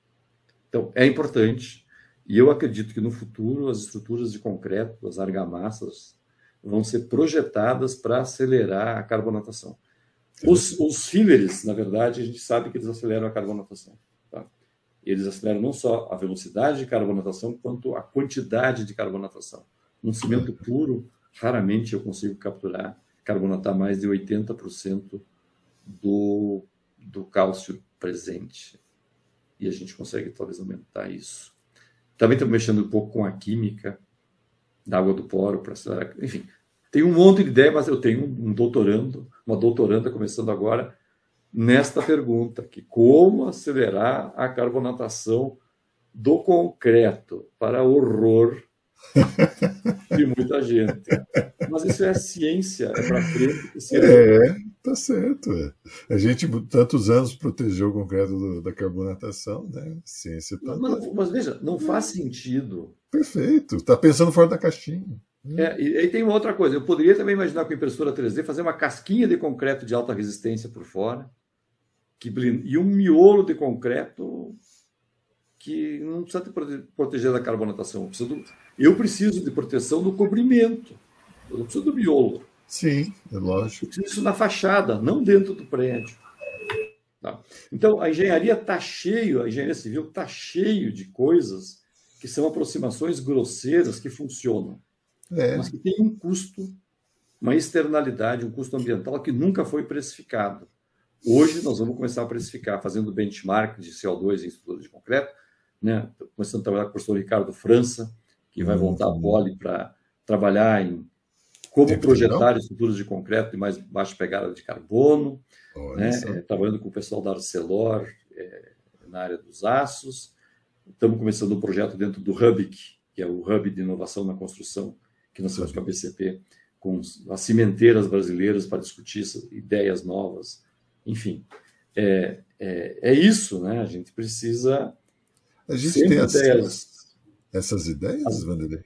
Então, é importante, e eu acredito que no futuro as estruturas de concreto, as argamassas, vão ser projetadas para acelerar a carbonatação. Os, os fillers, na verdade, a gente sabe que eles aceleram a carbonatação. Tá? Eles aceleram não só a velocidade de carbonatação, quanto a quantidade de carbonatação. Um cimento puro, raramente eu consigo capturar, carbonatar mais de 80% do, do cálcio presente. E a gente consegue talvez aumentar isso. Também estamos mexendo um pouco com a química, da água do poro para acelerar. Enfim, tem um monte de ideia, mas eu tenho um doutorando, uma doutoranda começando agora nesta pergunta, que como acelerar a carbonatação do concreto para horror de muita gente. <laughs> Mas isso é ciência, é para frente. É, tá certo. É. A gente tantos anos protegeu o concreto do, da carbonatação, né? Ciência tá mas, mas, veja, não faz sentido. Perfeito. Está pensando fora da caixinha. É, e aí tem uma outra coisa. Eu poderia também imaginar com impressora 3D fazer uma casquinha de concreto de alta resistência por fora que e um miolo de concreto que não precisa te proteger da carbonatação. Eu, eu preciso de proteção do cobrimento. Eu não preciso do miolo. Sim, é lógico. Eu preciso disso na fachada, não dentro do prédio. Tá? Então, a engenharia está cheio, a engenharia civil está cheio de coisas que são aproximações grosseiras que funcionam, é. mas que tem um custo, uma externalidade, um custo ambiental que nunca foi precificado. Hoje nós vamos começar a precificar, fazendo benchmark de CO2 em estrutura de concreto, né? começando a trabalhar com o professor Ricardo França, que vai voltar a Poli para trabalhar em como projetar estruturas de concreto de mais baixa pegada de carbono, né? é, trabalhando com o pessoal da Arcelor é, na área dos aços. Estamos começando um projeto dentro do Hubic, que é o Hub de Inovação na Construção, que nós temos com a BCP, com as cimenteiras brasileiras para discutir ideias novas. Enfim, é, é, é isso, né? A gente precisa. A gente tem as, ideias. essas ideias, as... Vanderlei?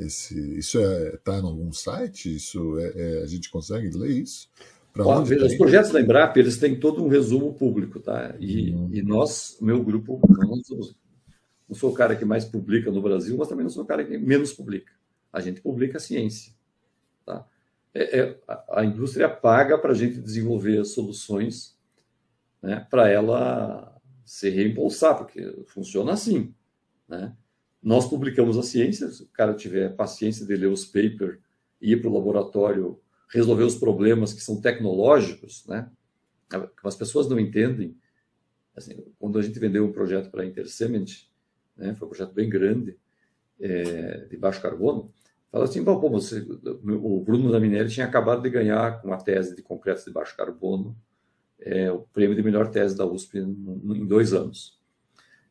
Esse, isso está é, tá em algum site? Isso é, é, a gente consegue ler isso? Ó, os projetos da Embrapa eles têm todo um resumo público, tá? E, uhum. e nós, meu grupo, não, somos, não sou o cara que mais publica no Brasil, mas também não sou o cara que menos publica. A gente publica a ciência, tá? É, é, a, a indústria paga para a gente desenvolver soluções, né? Para ela se reembolsar, porque funciona assim, né? Nós publicamos a ciência, se o cara tiver paciência de ler os papers e ir para o laboratório resolver os problemas que são tecnológicos, né? As pessoas não entendem. Assim, quando a gente vendeu um projeto para a Intercement, né, foi um projeto bem grande, é, de baixo carbono, fala assim, pô, você, o Bruno da Minelli tinha acabado de ganhar com uma tese de concreto de baixo carbono é, o prêmio de melhor tese da USP em dois anos.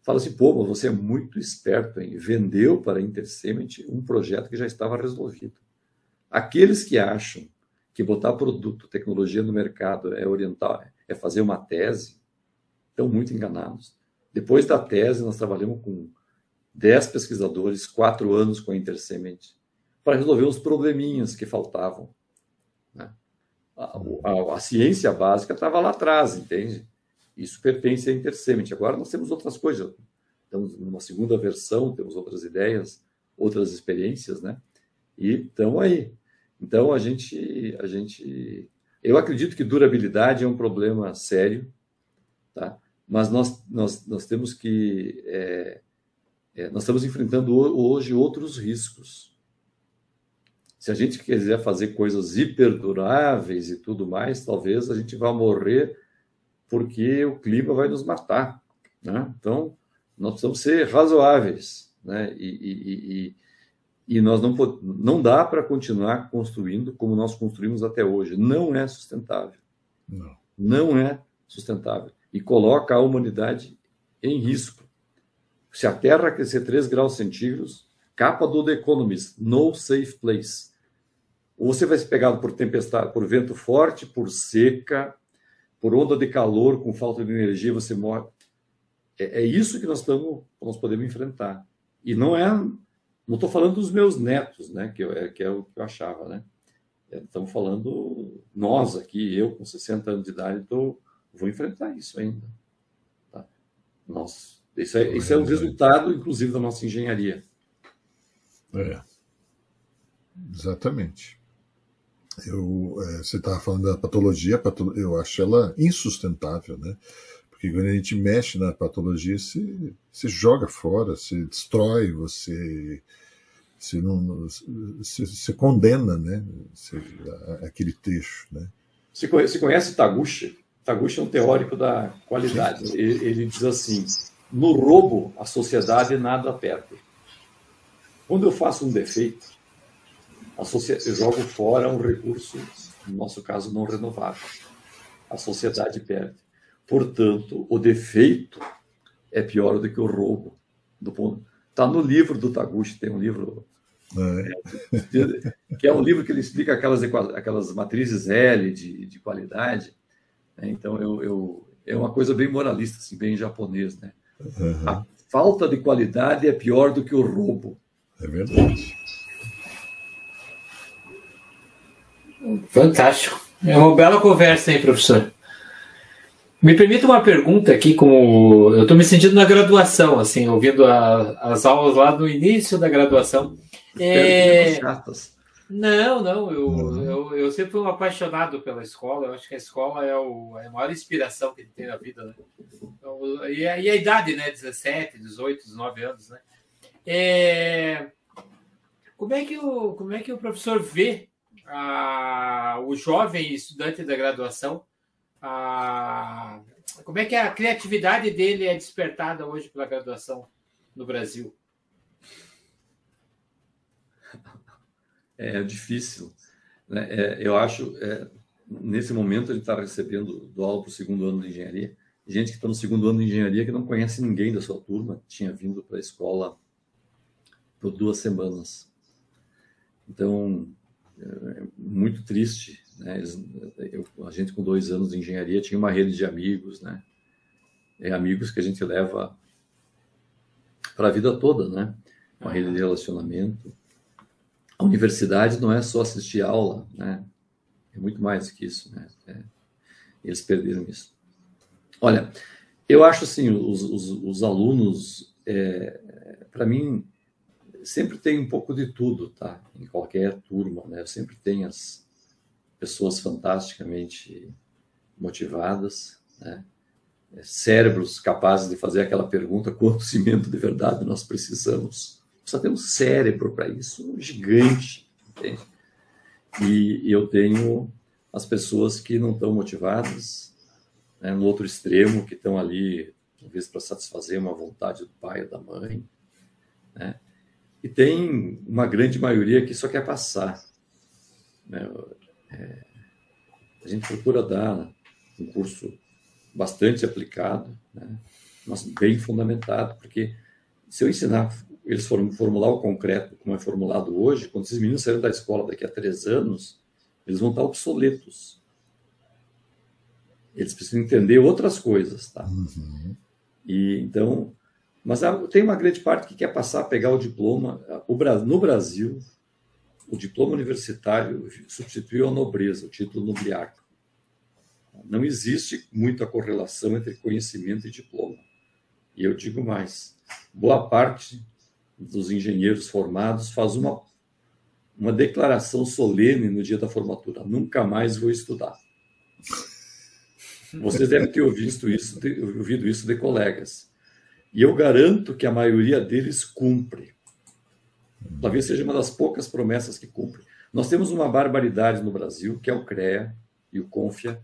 Fala assim, pô, mas você é muito esperto, hein? Vendeu para a Intercement um projeto que já estava resolvido. Aqueles que acham que botar produto, tecnologia no mercado é orientar, é fazer uma tese, estão muito enganados. Depois da tese, nós trabalhamos com 10 pesquisadores, quatro anos com a Intercement, para resolver os probleminhas que faltavam. Né? A, a, a, ciência básica estava lá atrás, entende? Isso pertence à Intercement. Agora nós temos outras coisas. Estamos numa segunda versão, temos outras ideias, outras experiências, né? E estamos aí. Então, a gente, a gente. Eu acredito que durabilidade é um problema sério, tá? mas nós, nós, nós temos que. É, é, nós estamos enfrentando hoje outros riscos. Se a gente quiser fazer coisas hiperduráveis e tudo mais, talvez a gente vá morrer porque o clima vai nos matar. Né? Então, nós precisamos ser razoáveis. Né? E, e, e, e nós não, não dá para continuar construindo como nós construímos até hoje. Não é sustentável. Não. Não é sustentável. E coloca a humanidade em risco. Se a Terra crescer 3 graus centígrados, capa do The Economist, no safe place. Ou você vai ser pegado por tempestade, por vento forte, por seca, por onda de calor, com falta de energia, você morre. É, é isso que nós estamos, nós podemos enfrentar. E não é não estou falando dos meus netos, né, que, eu, é, que é o que eu achava, né? É, estamos falando nós aqui, eu com 60 anos de idade, tô, vou enfrentar isso ainda. Tá? Nossa, isso é, isso é um resultado, inclusive, da nossa engenharia. É, exatamente. Eu, é, você estava falando da patologia, eu acho ela insustentável, né? Porque quando a gente mexe na patologia, se, se joga fora, se destrói, você se não se, se condena, né? Se, aquele trecho, né? Se conhece, conhece Taguchi? Taguchi é um teórico da qualidade. Ele, ele diz assim: no roubo a sociedade nada perde. Quando eu faço um defeito, a eu jogo fora um recurso, no nosso caso não renovável. A sociedade perde. Portanto, o defeito é pior do que o roubo. Do ponto. Está no livro do Taguchi, tem um livro é. <laughs> que é um livro que ele explica aquelas, aquelas matrizes L de, de qualidade. Né? Então, eu, eu, é uma coisa bem moralista, assim, bem japonês. Né? Uhum. A falta de qualidade é pior do que o roubo. É verdade. Fantástico. É uma bela conversa, hein, professor? Me permita uma pergunta aqui, como eu estou me sentindo na graduação, assim, ouvindo a, as aulas lá no início da graduação. É... Não, não, eu, uhum. eu, eu sempre fui um apaixonado pela escola, eu acho que a escola é, o, é a maior inspiração que ele tem na vida, né? Então, e, a, e, a, idade, né, 17, 18, 19 anos, né? É... Como, é que o, como é que o professor vê o jovem estudante da graduação como é que a criatividade dele é despertada hoje pela graduação no Brasil? É difícil. né, é, eu acho, é, nesse momento, a gente está recebendo do aula para o segundo ano de engenharia, gente que está no segundo ano de engenharia que não conhece ninguém da sua turma, tinha vindo para a escola por duas semanas. Então, é muito triste. Né? Eles, eu, a gente com dois anos de engenharia tinha uma rede de amigos, né? É amigos que a gente leva para a vida toda, né? Uma rede de relacionamento. A universidade não é só assistir aula, né? É muito mais do que isso, né? É, eles perderam isso. Olha, eu acho assim, os, os, os alunos, é, para mim, sempre tem um pouco de tudo, tá? Em qualquer turma, né? Sempre tem as pessoas fantasticamente motivadas, né? É, cérebros capazes de fazer aquela pergunta: quanto cimento de verdade nós precisamos? Precisa ter um cérebro para isso, um gigante, entende? E eu tenho as pessoas que não estão motivadas, né, no outro extremo, que estão ali, talvez para satisfazer uma vontade do pai ou da mãe, né? E tem uma grande maioria que só quer passar. Né? É, a gente procura dar um curso bastante aplicado, né? mas bem fundamentado, porque se eu ensinar eles formular o concreto como é formulado hoje, quando esses meninos saírem da escola daqui a três anos, eles vão estar obsoletos. Eles precisam entender outras coisas, tá? Uhum. E então mas tem uma grande parte que quer passar a pegar o diploma. No Brasil, o diploma universitário substituiu a nobreza, o título nobiliário. Não existe muita correlação entre conhecimento e diploma. E eu digo mais: boa parte dos engenheiros formados faz uma, uma declaração solene no dia da formatura: nunca mais vou estudar. Vocês devem ter ouvido isso, ouvido isso de colegas. E eu garanto que a maioria deles cumpre. Talvez seja uma das poucas promessas que cumpre. Nós temos uma barbaridade no Brasil, que é o CREA e o CONFIA,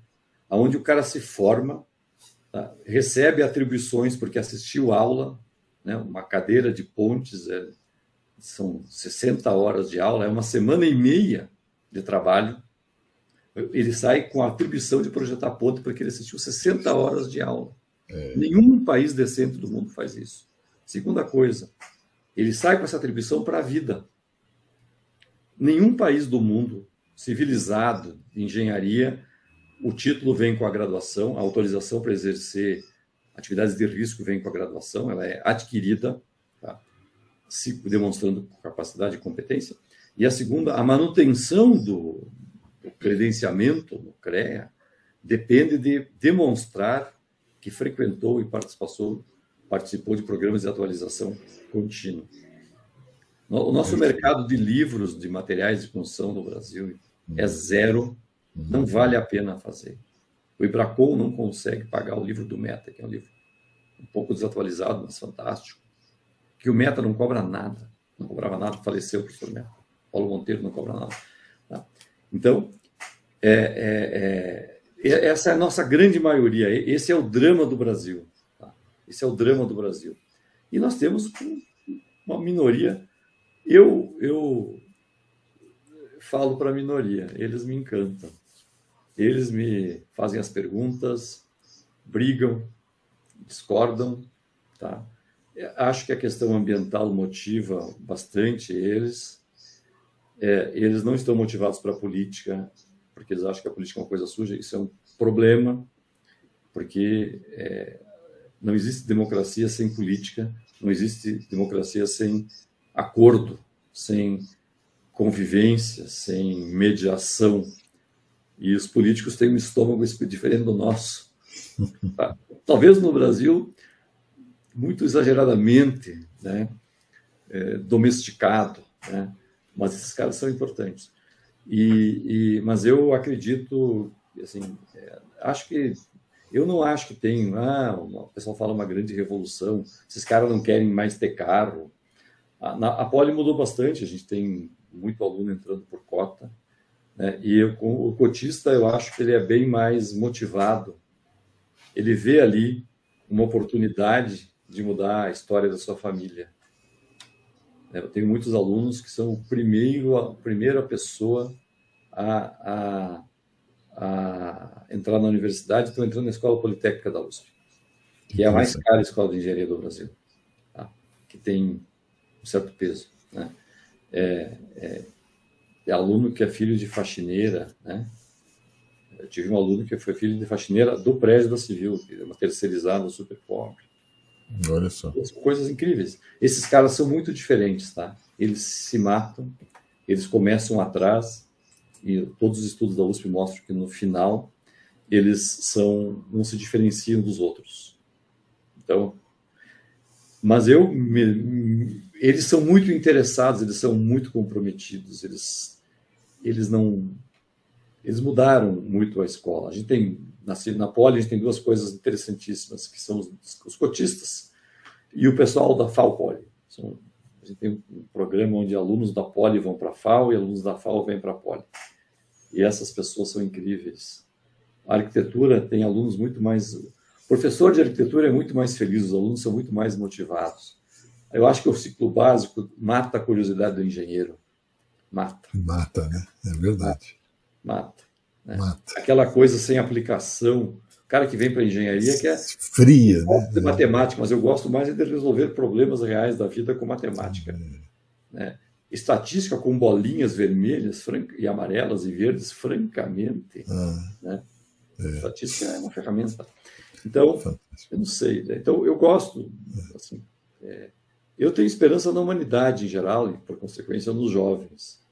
onde o cara se forma, tá? recebe atribuições porque assistiu aula, né? uma cadeira de pontes, é, são 60 horas de aula, é uma semana e meia de trabalho. Ele sai com a atribuição de projetar ponte porque ele assistiu 60 horas de aula. É. Nenhum país decente do mundo faz isso. Segunda coisa, ele sai com essa atribuição para a vida. Nenhum país do mundo civilizado de engenharia, o título vem com a graduação, a autorização para exercer atividades de risco vem com a graduação, ela é adquirida, tá? se demonstrando capacidade e competência. E a segunda, a manutenção do, do credenciamento no CREA depende de demonstrar que frequentou e participou, participou de programas de atualização contínua. O nosso mercado de livros, de materiais de construção no Brasil é zero, não vale a pena fazer. O Ibracol não consegue pagar o livro do Meta, que é um livro um pouco desatualizado, mas fantástico, que o Meta não cobra nada, não cobrava nada, faleceu o professor Meta. Paulo Monteiro não cobra nada. Tá? Então, é, é, é essa é a nossa grande maioria. Esse é o drama do Brasil. Tá? Esse é o drama do Brasil. E nós temos uma minoria. Eu, eu falo para a minoria, eles me encantam. Eles me fazem as perguntas, brigam, discordam. Tá? Acho que a questão ambiental motiva bastante eles. É, eles não estão motivados para a política, porque eles acham que a política é uma coisa suja. Isso é um problema, porque é, não existe democracia sem política, não existe democracia sem acordo, sem convivência, sem mediação. E os políticos têm um estômago diferente do nosso. <laughs> Tá? Talvez no Brasil, muito exageradamente né, é, domesticado, né? mas esses caras são importantes. E, e, mas eu acredito, assim, é, acho que eu não acho que tem, ah, o pessoal fala uma grande revolução, esses caras não querem mais ter carro. A, na, a Poli mudou bastante, a gente tem muito aluno entrando por cota, né? E eu, o cotista, eu acho que ele é bem mais motivado. Ele vê ali uma oportunidade de mudar a história da sua família. Eu tenho muitos alunos que são o primeiro, a primeira pessoa a, a, a entrar na universidade, estão entrando na Escola Politécnica da USP, que é a mais cara escola de engenharia do Brasil, tá? que tem um certo peso. Né? É, é, é, aluno que é filho de faxineira, né? Eu tive um aluno que foi filho de faxineira do prédio da Civil, uma terceirizada super pobre. Olha só. Coisas incríveis. Esses caras são muito diferentes, tá? Eles se matam, eles começam atrás, e todos os estudos da USP mostram que no final eles são não se diferenciam dos outros. Então, mas eu me, eles são muito interessados, eles são muito comprometidos, eles eles não eles mudaram muito a escola. A gente tem na, na Poli a gente tem duas coisas interessantíssimas que são os, os cotistas e o pessoal da FAO-Poli. A gente tem um programa onde alunos da Poli vão para a FAO e alunos da FAO vêm para a Poli. E essas pessoas são incríveis. A arquitetura tem alunos muito mais. O professor de arquitetura é muito mais feliz, os alunos são muito mais motivados. Eu acho que o ciclo básico mata a curiosidade do engenheiro. Mata. Mata, né? É verdade. Mata. Né? Aquela coisa sem aplicação. O cara que vem para a engenharia que é fria, né? de matemática, mas eu gosto mais de resolver problemas reais da vida com matemática. É. Né? estatística com bolinhas vermelhas e amarelas e verdes, francamente. Ah, né? é. Estatística é uma ferramenta. Então, Fantástico. eu não sei. Né? Então, eu gosto. Assim, é, eu tenho esperança na humanidade em geral e, por consequência, nos jovens.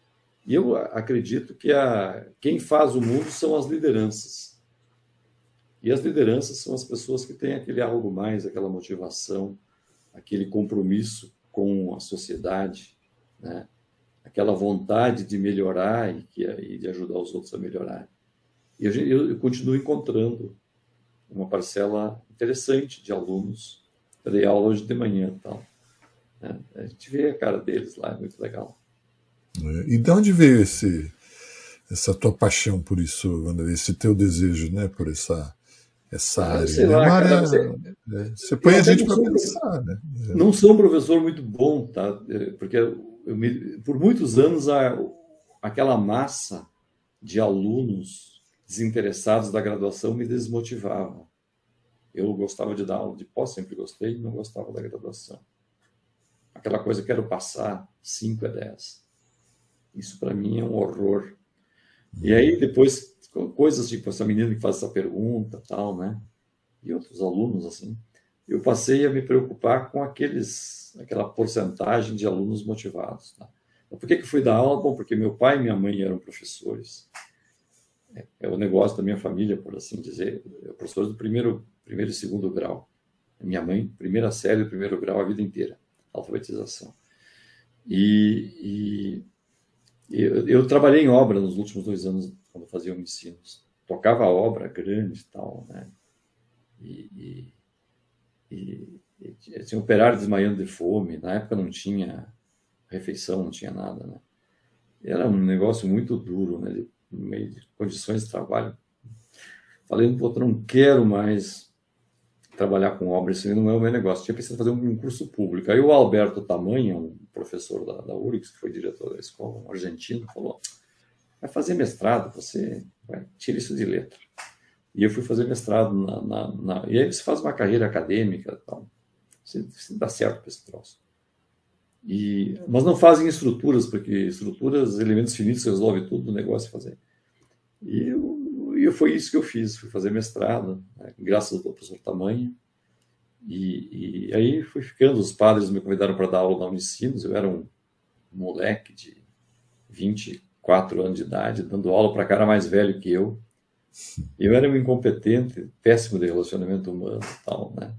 E eu acredito que a, quem faz o mundo são as lideranças. E as lideranças são as pessoas que têm aquele algo mais, aquela motivação, aquele compromisso com a sociedade, né? aquela vontade de melhorar e, que, e de ajudar os outros a melhorar. E eu, eu, eu continuo encontrando uma parcela interessante de alunos. Eu dei aula hoje de manhã tal. Né? A gente vê a cara deles lá, é muito legal. É, e de onde veio esse, essa tua paixão por isso, André? Esse teu desejo, né, por essa essa ah, área. Né? Lá, área cara, você, é, você põe a gente para pensar, né? É. Não sou um professor muito bom, tá? É, porque me, por muitos anos a, aquela massa de alunos desinteressados da graduação me desmotivava. Eu gostava de dar aula de pós, sempre gostei, não gostava da graduação. Aquela coisa, quero passar 5 a 10. Isso para mim é um horror. E aí depois, coisas tipo essa menina que faz essa pergunta, tal, né? E outros alunos assim eu passei a me preocupar com aqueles, aquela porcentagem de alunos motivados. Tá? Por que, que fui dar aula? Bom, porque meu pai e minha mãe eram professores. É, é o negócio da minha família, por assim dizer, professores do primeiro, primeiro e segundo grau. Minha mãe, primeira série, primeiro grau a vida inteira, alfabetização. E, eu, eu, trabalhei em obra nos últimos dois anos, quando fazia ensinos. Tocava obra grande e tal, né? E, e e, e assim, operário desmaiando de fome. Na época não tinha refeição, não tinha nada, né? Era um negócio muito duro, né? De, no meio de condições de trabalho. Falei, um não quero mais trabalhar com obras, isso não é o meu negócio. Tinha pensado fazer um curso público. Aí o Alberto Tamanha, um professor da, da URIX, que foi diretor da escola, um argentino, falou: vai fazer mestrado, você vai, tira isso de letra. E eu fui fazer mestrado na, na, na... E aí você faz uma carreira acadêmica tal. Você, você dá certo para esse troço. E, mas não fazem estruturas, porque estruturas, elementos finitos, resolve tudo, o negócio é fazer. E eu, foi isso que eu fiz, fui fazer mestrado, né, graças ao professor Tamanho. E, e, aí fui ficando, os padres me convidaram para dar aula na Unicinos, eu era um moleque de 24 anos de idade, dando aula para cara mais velho que eu. Eu era um incompetente, péssimo de relacionamento humano e tal, né?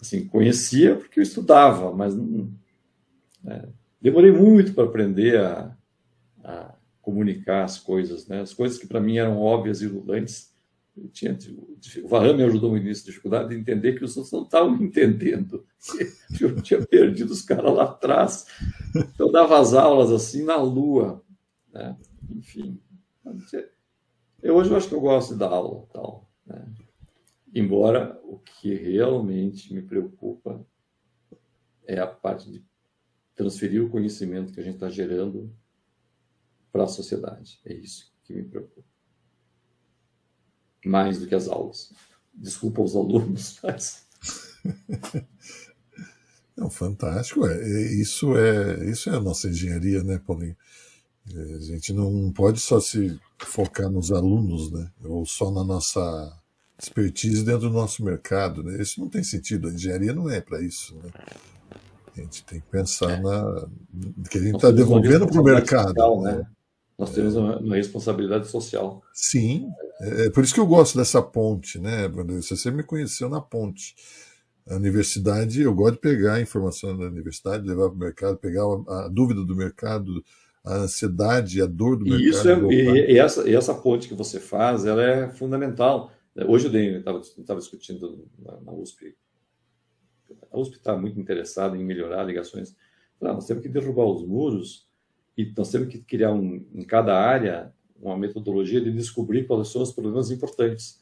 Assim, conhecia porque eu estudava, mas não, né? demorei muito para aprender a, a, comunicar as coisas, né? As coisas que para mim eram óbvias e iludantes. Eu tinha, o Varame me ajudou no início, dificuldade de entender que os outros não estavam entendendo. <laughs> Eu tinha perdido os caras lá atrás. Eu dava as aulas assim na lua, né? Enfim, eu, hoje eu acho que eu gosto de dar aula, tal, né? embora o que realmente me preocupa é a parte de transferir o conhecimento que a gente está gerando para a sociedade. É isso. que me preocupa. Mais do que as aulas. Desculpa os alunos, <laughs> mas. <laughs> Não, fantástico. É, é, isso, é, isso é a nossa engenharia, né, Paulinho? É, a gente não pode só se focar nos alunos, né? Ou só na nossa expertise dentro do nosso mercado, né? Isso não tem sentido. A engenharia não é para isso, né? A gente tem que pensar é. na que a gente está devolvendo para o mercado. Social, né? Nós temos uma, uma, responsabilidade social. Sim, é, é por isso que eu gosto dessa ponte, né, Você me conheceu na ponte. A universidade, eu gosto de pegar a informação da universidade, levar para o mercado, pegar a, a, dúvida do mercado, a ansiedade, a dor do e mercado. Isso é, e, e, essa, e essa ponte que você faz, ela é fundamental. Hoje eu estava discutindo na, na USP a USP está muito interessada em melhorar ligações. Ah, nós temos que derrubar os muros e nós temos que criar um, em cada área uma metodologia de descobrir quais são os problemas importantes.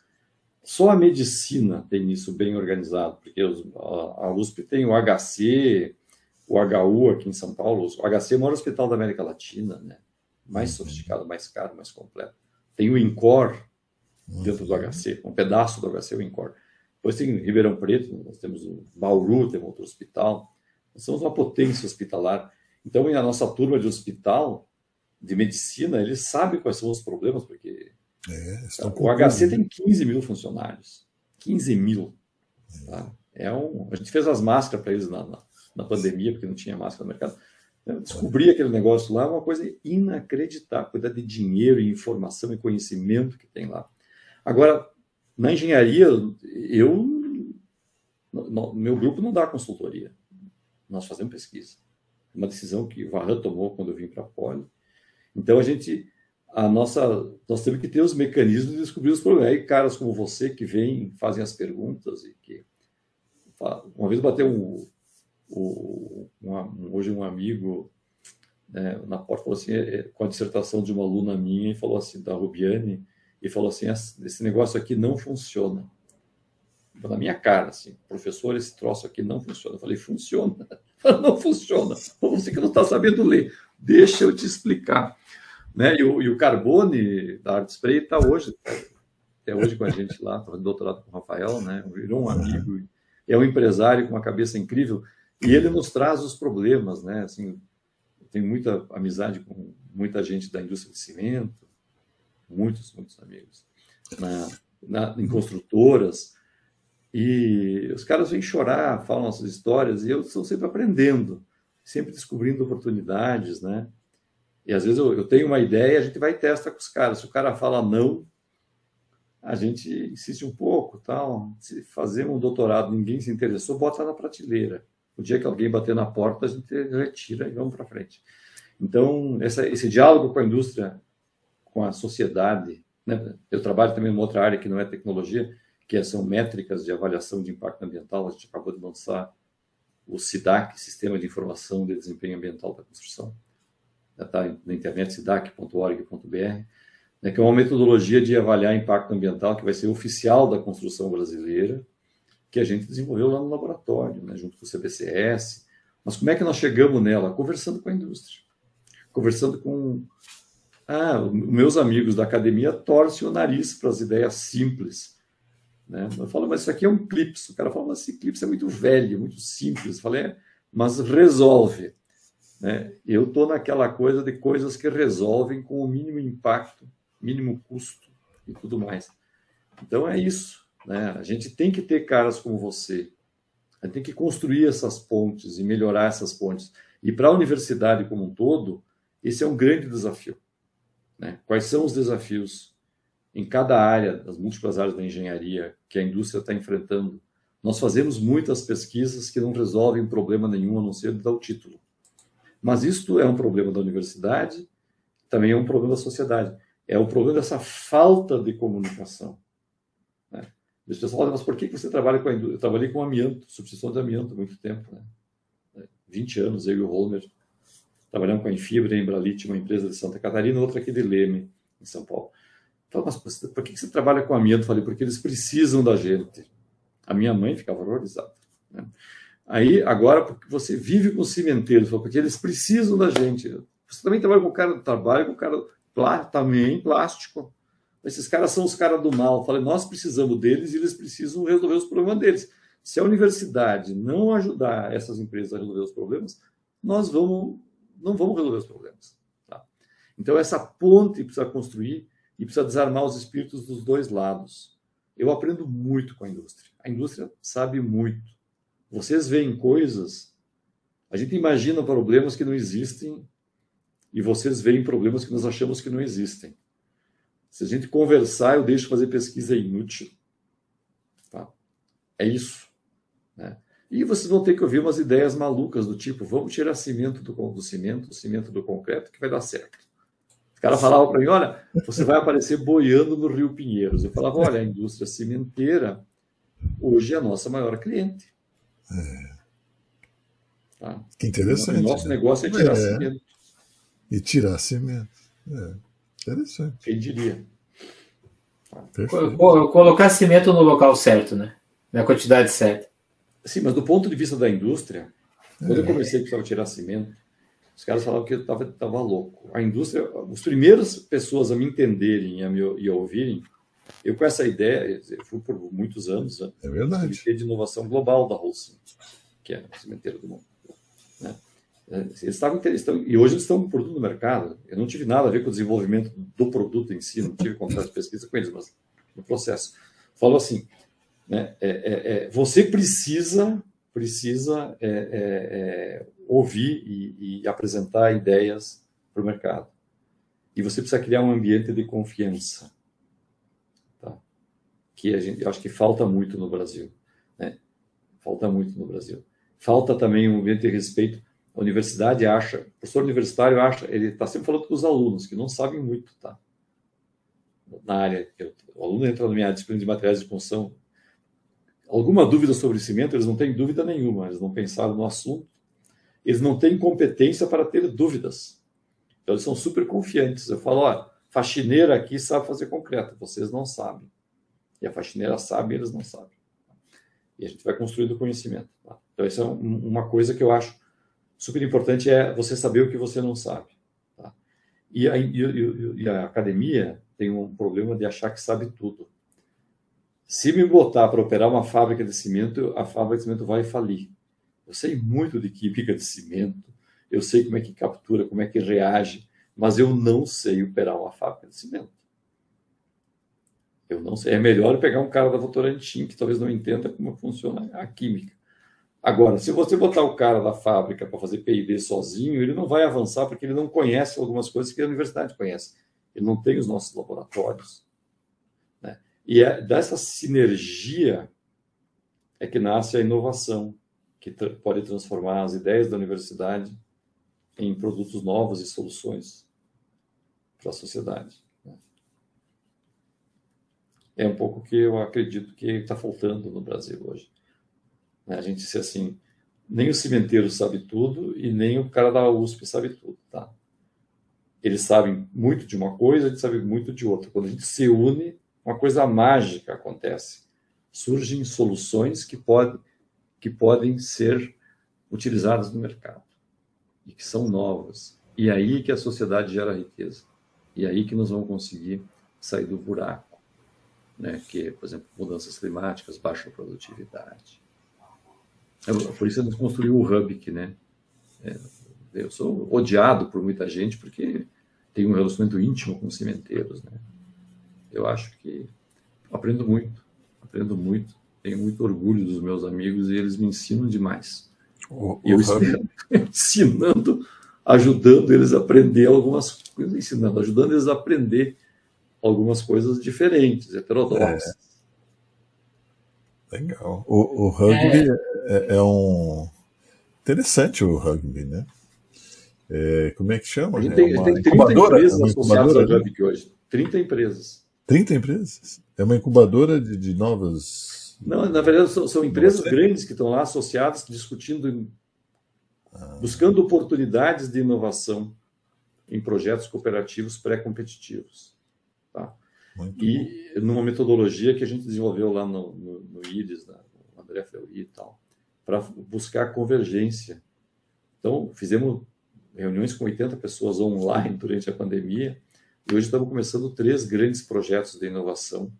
Só a medicina tem isso bem organizado, porque os, a, a, USP tem o HC, o HU aqui em São Paulo. O HC é o maior hospital da América Latina, né? mais uhum. sofisticado, mais caro, mais completo. Tem o INCOR dentro do HC, um pedaço do HC, o INCOR. Depois tem Ribeirão Preto, nós temos o Bauru, temos outro hospital. Nós somos uma potência hospitalar. Então, a nossa turma de hospital, de medicina, eles sabem quais são os problemas, porque é, o HC tem 15 mil funcionários. 15 mil. Tá? É um, a gente fez as máscaras para eles na, na, na, pandemia, porque não tinha máscara no mercado. Eu descobri aquele negócio lá, uma coisa inacreditável, cuidar de dinheiro, informação e conhecimento que tem lá. Agora, na engenharia, eu, no, meu grupo não dá consultoria. Nós fazemos pesquisa. Uma decisão que o Varran tomou quando eu vim para a Poli. Então a gente, a nossa, nós temos que ter os mecanismos de descobrir os problemas. Aí caras como você que vêm, fazem as perguntas e que uma vez bateu um, um, um hoje um amigo né, na porta falou assim, é, é, com a dissertação de uma aluna minha e falou assim da Rubiane e falou assim: esse negócio aqui não funciona. Na minha cara, assim, professor, esse troço aqui não funciona. Eu falei: funciona. <laughs> não funciona. Você que não está sabendo ler. Deixa eu te explicar. Né? E, o, e o Carbone, da Arte Spray, está hoje, até hoje com a gente lá, fazendo doutorado com o Rafael, né? virou um amigo, é um empresário com uma cabeça incrível, e ele nos traz os problemas. Né? Assim, eu tenho muita amizade com muita gente da indústria de cimento, muitos, muitos amigos, na, na, em construtoras, e os caras vêm chorar, falam nossas histórias, e eu estou sempre aprendendo, sempre descobrindo oportunidades, né? E às vezes eu, eu tenho uma ideia, a gente vai e testa com os caras. Se o cara fala não, a gente insiste um pouco, tal. Se fazer um doutorado, ninguém se interessou, bota na prateleira. O dia que alguém bater na porta, a gente retira e vamos para frente. Então, essa, esse diálogo com a indústria com a sociedade. Né? Eu trabalho também em outra área que não é tecnologia, que são métricas de avaliação de impacto ambiental. A gente acabou de lançar o SIDAC, Sistema de Informação de Desempenho Ambiental da Construção. Está na internet, sidac.org.br, né, que é uma metodologia de avaliar impacto ambiental que vai ser oficial da construção brasileira, que a gente desenvolveu lá no laboratório, né, junto com o CBCS. Mas como é que nós chegamos nela? Conversando com a indústria, conversando com ah, meus amigos da academia torcem o nariz para as ideias simples. Né? Eu falo, mas isso aqui é um clips. O cara fala, mas esse clips é muito velho, muito simples. Eu falei, é, mas resolve. Né? Eu estou naquela coisa de coisas que resolvem com o mínimo impacto, mínimo custo e tudo mais. Então é isso. Né? A gente tem que ter caras como você. A gente tem que construir essas pontes e melhorar essas pontes. E para a universidade como um todo, esse é um grande desafio. Né? Quais são os desafios em cada área, das múltiplas áreas da engenharia que a indústria está enfrentando? Nós fazemos muitas pesquisas que não resolvem problema nenhum, a não ser dar o título. Mas isto é um problema da universidade, também é um problema da sociedade. É o problema dessa falta de comunicação. Né? As pessoas falam, mas por que você trabalha com a indústria? Eu trabalhei com amianto, substituição de amianto há muito tempo. Né? 20 anos, eu e o Holmer trabalhando com a Infibra, a Embralite, uma empresa de Santa Catarina, outra aqui de Leme, em São Paulo. Falei, mas por que você trabalha com amianto? Falei, porque eles precisam da gente. A minha mãe ficava horrorizada. Né? Aí, agora, porque você vive com cimenteiros, porque eles precisam da gente. Você também trabalha com o cara do trabalho, com o cara também plástico. Esses caras são os caras do mal. falei, nós precisamos deles e eles precisam resolver os problemas deles. Se a universidade não ajudar essas empresas a resolver os problemas, nós vamos, não vamos resolver os problemas. Tá? Então, essa ponte precisa construir e precisa desarmar os espíritos dos dois lados. Eu aprendo muito com a indústria. A indústria sabe muito. Vocês veem coisas, a gente imagina problemas que não existem e vocês veem problemas que nós achamos que não existem. Se a gente conversar, eu deixo fazer pesquisa inútil. Tá? É isso. Né? E vocês vão ter que ouvir umas ideias malucas do tipo: vamos tirar cimento do, do cimento, cimento do concreto, que vai dar certo. Os caras falavam para mim: olha, você vai aparecer boiando no Rio Pinheiros. Eu falava: olha, a indústria cimenteira hoje é a nossa maior cliente. É. Tá? Que interessante. O nosso né? negócio é tirar é. cimento. E tirar cimento. É. Interessante. Quem diria? Colocar cimento no local certo, né? Na quantidade certa. Sim, mas do ponto de vista da indústria, quando eu é. comecei a precisar tirar cimento, os caras falavam que eu estava tava louco. A indústria, as primeiras pessoas a me entenderem e a, me, e a ouvirem, eu com essa ideia, eu fui por muitos anos, né, é verdade. de inovação global da Holcim, que é o cimenteiro do mundo. Né? É, eles estavam, estão, e hoje eles estão com produto no mercado. Eu não tive nada a ver com o desenvolvimento do produto em si, não tive contato de pesquisa com eles, mas no processo. Falou assim, né, é, é, é, você precisa precisa é, é, ouvir e, e, apresentar ideias para o mercado. E você precisa criar um ambiente de confiança. Tá? Que a gente, eu acho que falta muito no Brasil. Né? Falta muito no Brasil. Falta também um ambiente de respeito a universidade acha, o professor universitário acha, ele está sempre falando com os alunos, que não sabem muito, tá? Na área, o aluno entra na minha disciplina de materiais de construção, alguma dúvida sobre cimento, eles não têm dúvida nenhuma, eles não pensaram no assunto, eles não têm competência para ter dúvidas. Então, eles são super confiantes. Eu falo, ó, faxineira aqui sabe fazer concreto, vocês não sabem. E a faxineira sabe, eles não sabem. E a gente vai construindo conhecimento. Tá? Então, isso é um, uma coisa que eu acho super importante é você saber o que você não sabe. Tá? E, a, e, e, a, academia tem um problema de achar que sabe tudo. Se me botar para operar uma fábrica de cimento, a fábrica de cimento vai falir. Eu sei muito de química de cimento, eu sei como é que captura, como é que reage, mas eu não sei operar uma fábrica de cimento. Eu não sei. É melhor pegar um cara da Votorantim que talvez não entenda como funciona a química. Agora, se você botar o cara da fábrica para fazer P&D sozinho, ele não vai avançar porque ele não conhece algumas coisas que a universidade conhece. Ele não tem os nossos laboratórios. E é dessa sinergia é que nasce a inovação, que tra pode transformar as ideias da universidade em produtos novos e soluções para a sociedade. Né? É um pouco que eu acredito que está faltando no Brasil hoje. Né? A gente disse assim, nem o cimenteiro sabe tudo e nem o cara da USP sabe tudo, tá? Eles sabem muito de uma coisa, a gente sabe muito de outra. Quando a gente se une, uma coisa mágica acontece. Surgem soluções que, pode, que podem ser utilizadas no mercado e que são novas. E é aí que a sociedade gera riqueza. E é aí que nós vamos conseguir sair do buraco, né? que, por exemplo, mudanças climáticas, baixa produtividade, é, por isso gente construiu o Hub, né? Eu sou odiado por muita gente porque tenho um relacionamento íntimo com os cimenteiros, né? Eu acho que aprendo muito, aprendo muito, tenho muito orgulho dos meus amigos e eles me ensinam demais. O, e eu espero <laughs> ensinando, ajudando eles a aprender algumas coisas, ensinando, ajudando eles a aprender algumas coisas diferentes, heterodoxas. É. Legal. O, o rugby é. É, é, um. Interessante o rugby, né? É, como é que chama? A gente tem, é uma tem 30 incubadora, empresas é associadas ao rugby hoje. 30 empresas. 30 empresas? É uma incubadora de, de novas. Não, na verdade, são, são empresas grandes que estão lá associadas, discutindo, ah. buscando oportunidades de inovação em projetos cooperativos pré-competitivos. Tá? e bom. numa metodologia que a gente desenvolveu lá no, no, no IRIS, na, no André Fleury e tal para buscar convergência. Então, fizemos reuniões com 80 pessoas online durante a pandemia E hoje estamos começando três grandes projetos de inovação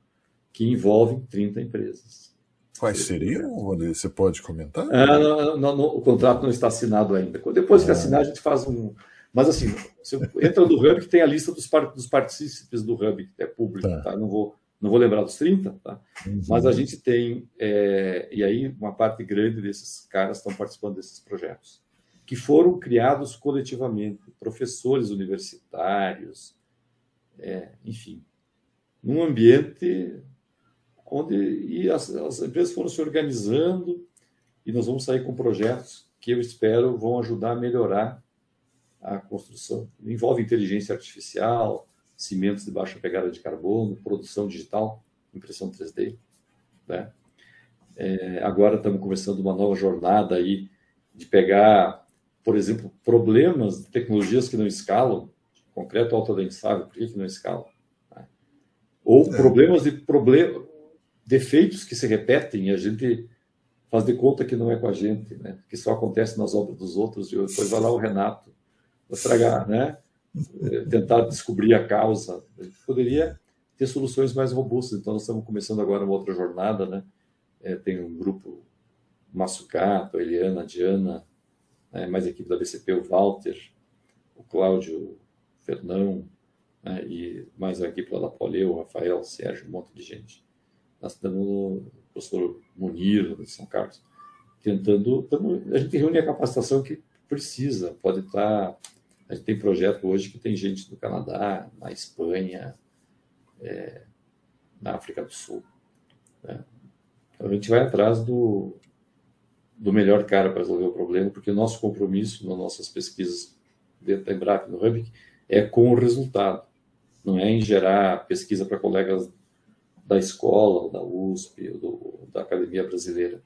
que envolvem 30 empresas. Quais seriam? Você pode comentar? Ah, não, não, não, o contrato não está assinado ainda. Depois que ah. assinar, a gente faz um. Mas assim, você entra no Hub que tem a lista dos, dos partícipes do Hub, que é público, tá? tá? Não, vou, não vou lembrar dos 30, tá? Uhum. Mas a gente tem. É, e aí, uma parte grande desses caras estão participando desses projetos, que foram criados coletivamente, professores universitários, é, enfim, num ambiente onde as, as, empresas foram se organizando e nós vamos sair com projetos que eu espero vão ajudar a melhorar a construção. Envolve inteligência artificial, cimentos de baixa pegada de carbono, produção digital, impressão 3D. Né? É, agora estamos começando uma nova jornada aí de pegar, por exemplo, problemas de tecnologias que não escalam, concreto autodensável, por que, que não escala? Né? Ou é. problemas de problem... defeitos que se repetem e a gente faz de conta que não é com a gente, né? que só acontece nas obras dos outros, e depois vai lá o Renato estragar, né? É, tentar descobrir a causa. A gente poderia ter soluções mais robustas. Então, nós estamos começando agora uma outra jornada, né? É, tem um grupo, Massucato, a Eliana, a Diana, né? mais a equipe da BCP, o Walter, o Cláudio Fernão, né, e mais a equipe lá da Poleu, Rafael, Sérgio, um monte de gente. Nós estamos o professor Munir, de São Carlos, tentando. Tamo, a gente reúne a capacitação que precisa, pode estar. A gente tem projeto hoje que tem gente do Canadá, na Espanha, é, na África do Sul. Né? Então a gente vai atrás do, do melhor cara para resolver o problema, porque o nosso compromisso nas nossas pesquisas dentro da Embrapa, no Hub, é com o resultado, não é em gerar pesquisa para colegas da escola, ou da USP, ou do, da Academia Brasileira.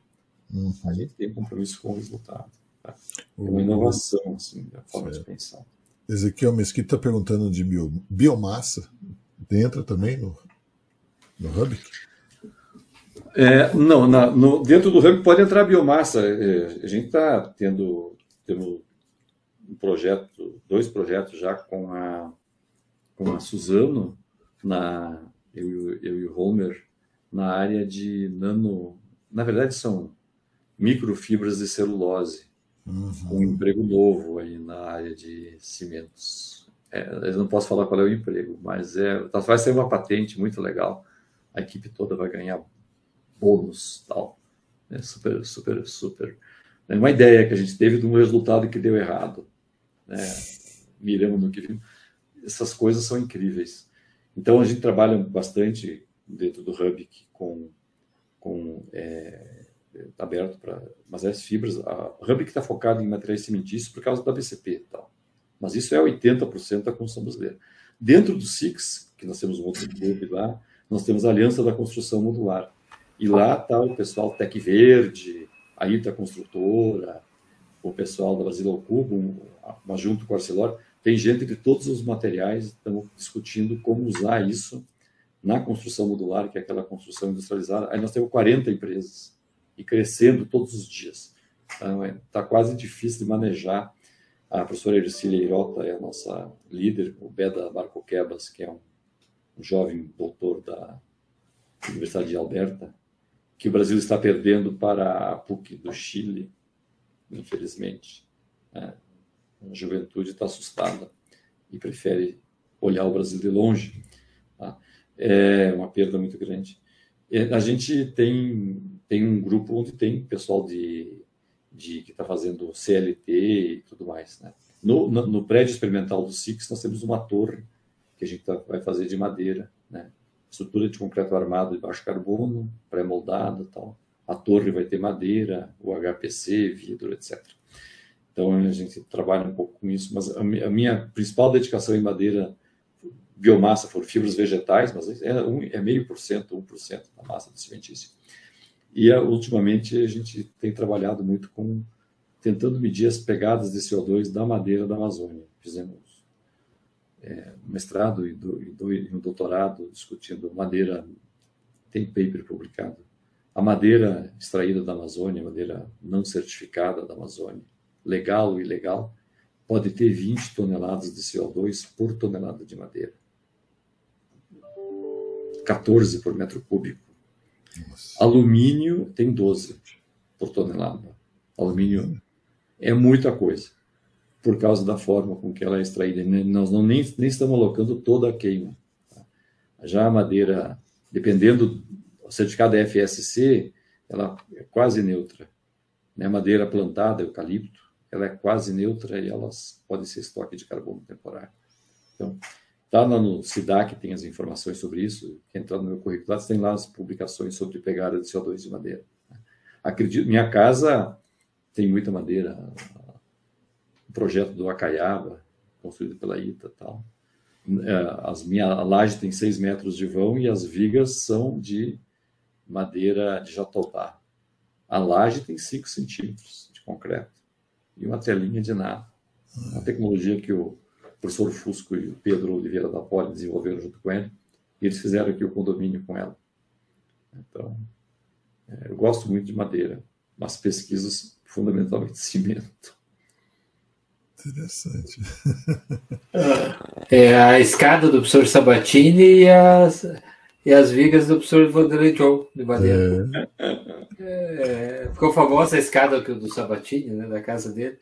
Uhum. A gente tem compromisso com o resultado. Tá? É uma inovação, assim, a forma certo. de pensar. Ezequiel Mesquita está perguntando de biomassa. Entra também no, no Hub? É, não, na, no, dentro do Hub pode entrar biomassa. É, a gente está tendo, tendo um projeto, dois projetos já com a, com a Suzano, na, eu, eu e o Homer, na área de nano. Na verdade, são microfibras de celulose, uhum. um emprego novo aí na área de cimentos. É, eu não posso falar qual é o emprego, mas é, vai ser uma patente muito legal. A equipe toda vai ganhar bônus tal. É super, super, super. É uma ideia que a gente teve de um resultado que deu errado né? miramos no que vimos. Essas coisas são incríveis. Então, a gente trabalha bastante dentro do Hub com, com é, tá aberto para mas as fibras. A Hub está focado em materiais cimentícios por causa da BCP tal. Mas isso é 80% da construção brasileira. Dentro do SIX, que nós temos um outro clube lá, nós temos a Aliança da Construção Modular. E lá está o pessoal Tec Verde, a Ita Construtora, o pessoal da Brasil ao Cubo, mas junto com o Arcelor, tem gente de todos os materiais, estamos discutindo como usar isso na construção modular, que é aquela construção industrializada. Aí nós temos 40 empresas e crescendo todos os dias. Então, está é, quase difícil de manejar. A professora Ercília Irota é a nossa líder, o Beda Marco Quebas, que é um, um jovem doutor da Universidade de Alberta, que o Brasil está perdendo para a PUC do Chile, infelizmente. Né? A juventude está assustada e prefere olhar o Brasil de longe. Tá? É uma perda muito grande. A gente tem, tem um grupo onde tem pessoal de, de que está fazendo CLT e tudo mais. Né? No, no, no, prédio experimental do SIX, nós temos uma torre que a gente tá, vai fazer de madeira, né? estrutura de concreto armado de baixo carbono, pré-moldado tal a torre vai ter madeira, o HPC, vidro, etc. Então a gente trabalha um pouco com isso, mas a minha principal dedicação em madeira, biomassa, foram fibras vegetais, mas é, um, é meio por cento, um por cento da massa do cimentício. E ultimamente a gente tem trabalhado muito com tentando medir as pegadas de CO2 da madeira da Amazônia. Fizemos é, mestrado e, do, e, do, e um doutorado discutindo madeira, tem paper publicado a madeira extraída da Amazônia, madeira não certificada da Amazônia, legal ou ilegal, pode ter 20 toneladas de CO2 por tonelada de madeira. 14 por metro cúbico. Nossa. Alumínio tem 12 por tonelada. Alumínio é muita coisa, por causa da forma com que ela é extraída. Nós não nem, nem estamos alocando toda a queima. Tá? Já a madeira, dependendo, o certificado FSC, ela é quase neutra. Né? Madeira plantada, eucalipto, ela é quase neutra e elas podem ser estoque de carbono temporário. Então, Está no SIDAC, tem as informações sobre isso. Entrar no meu currículo, tem lá as publicações sobre pegada de CO2 de madeira. Acredito, minha casa tem muita madeira. O projeto do Acaiaba, construído pela ITA tal. É, as minha, a laje tem 6 metros de vão e as vigas são de madeira de jatobá. A laje tem 5 centímetros de concreto e uma telinha de nada. Uma tecnologia que o professor Fusco e o Pedro Oliveira da Poli desenvolveram junto com ele, e eles fizeram aqui o condomínio com ela. Então, é, eu gosto muito de madeira, mas pesquisas fundamentalmente de <laughs> cimento. Interessante. É a escada do professor Sabatini e as, e as vigas do professor Vanderlei Joe, de madeira. É. É, ficou famosa a escada do Sabatini, né, da casa dele.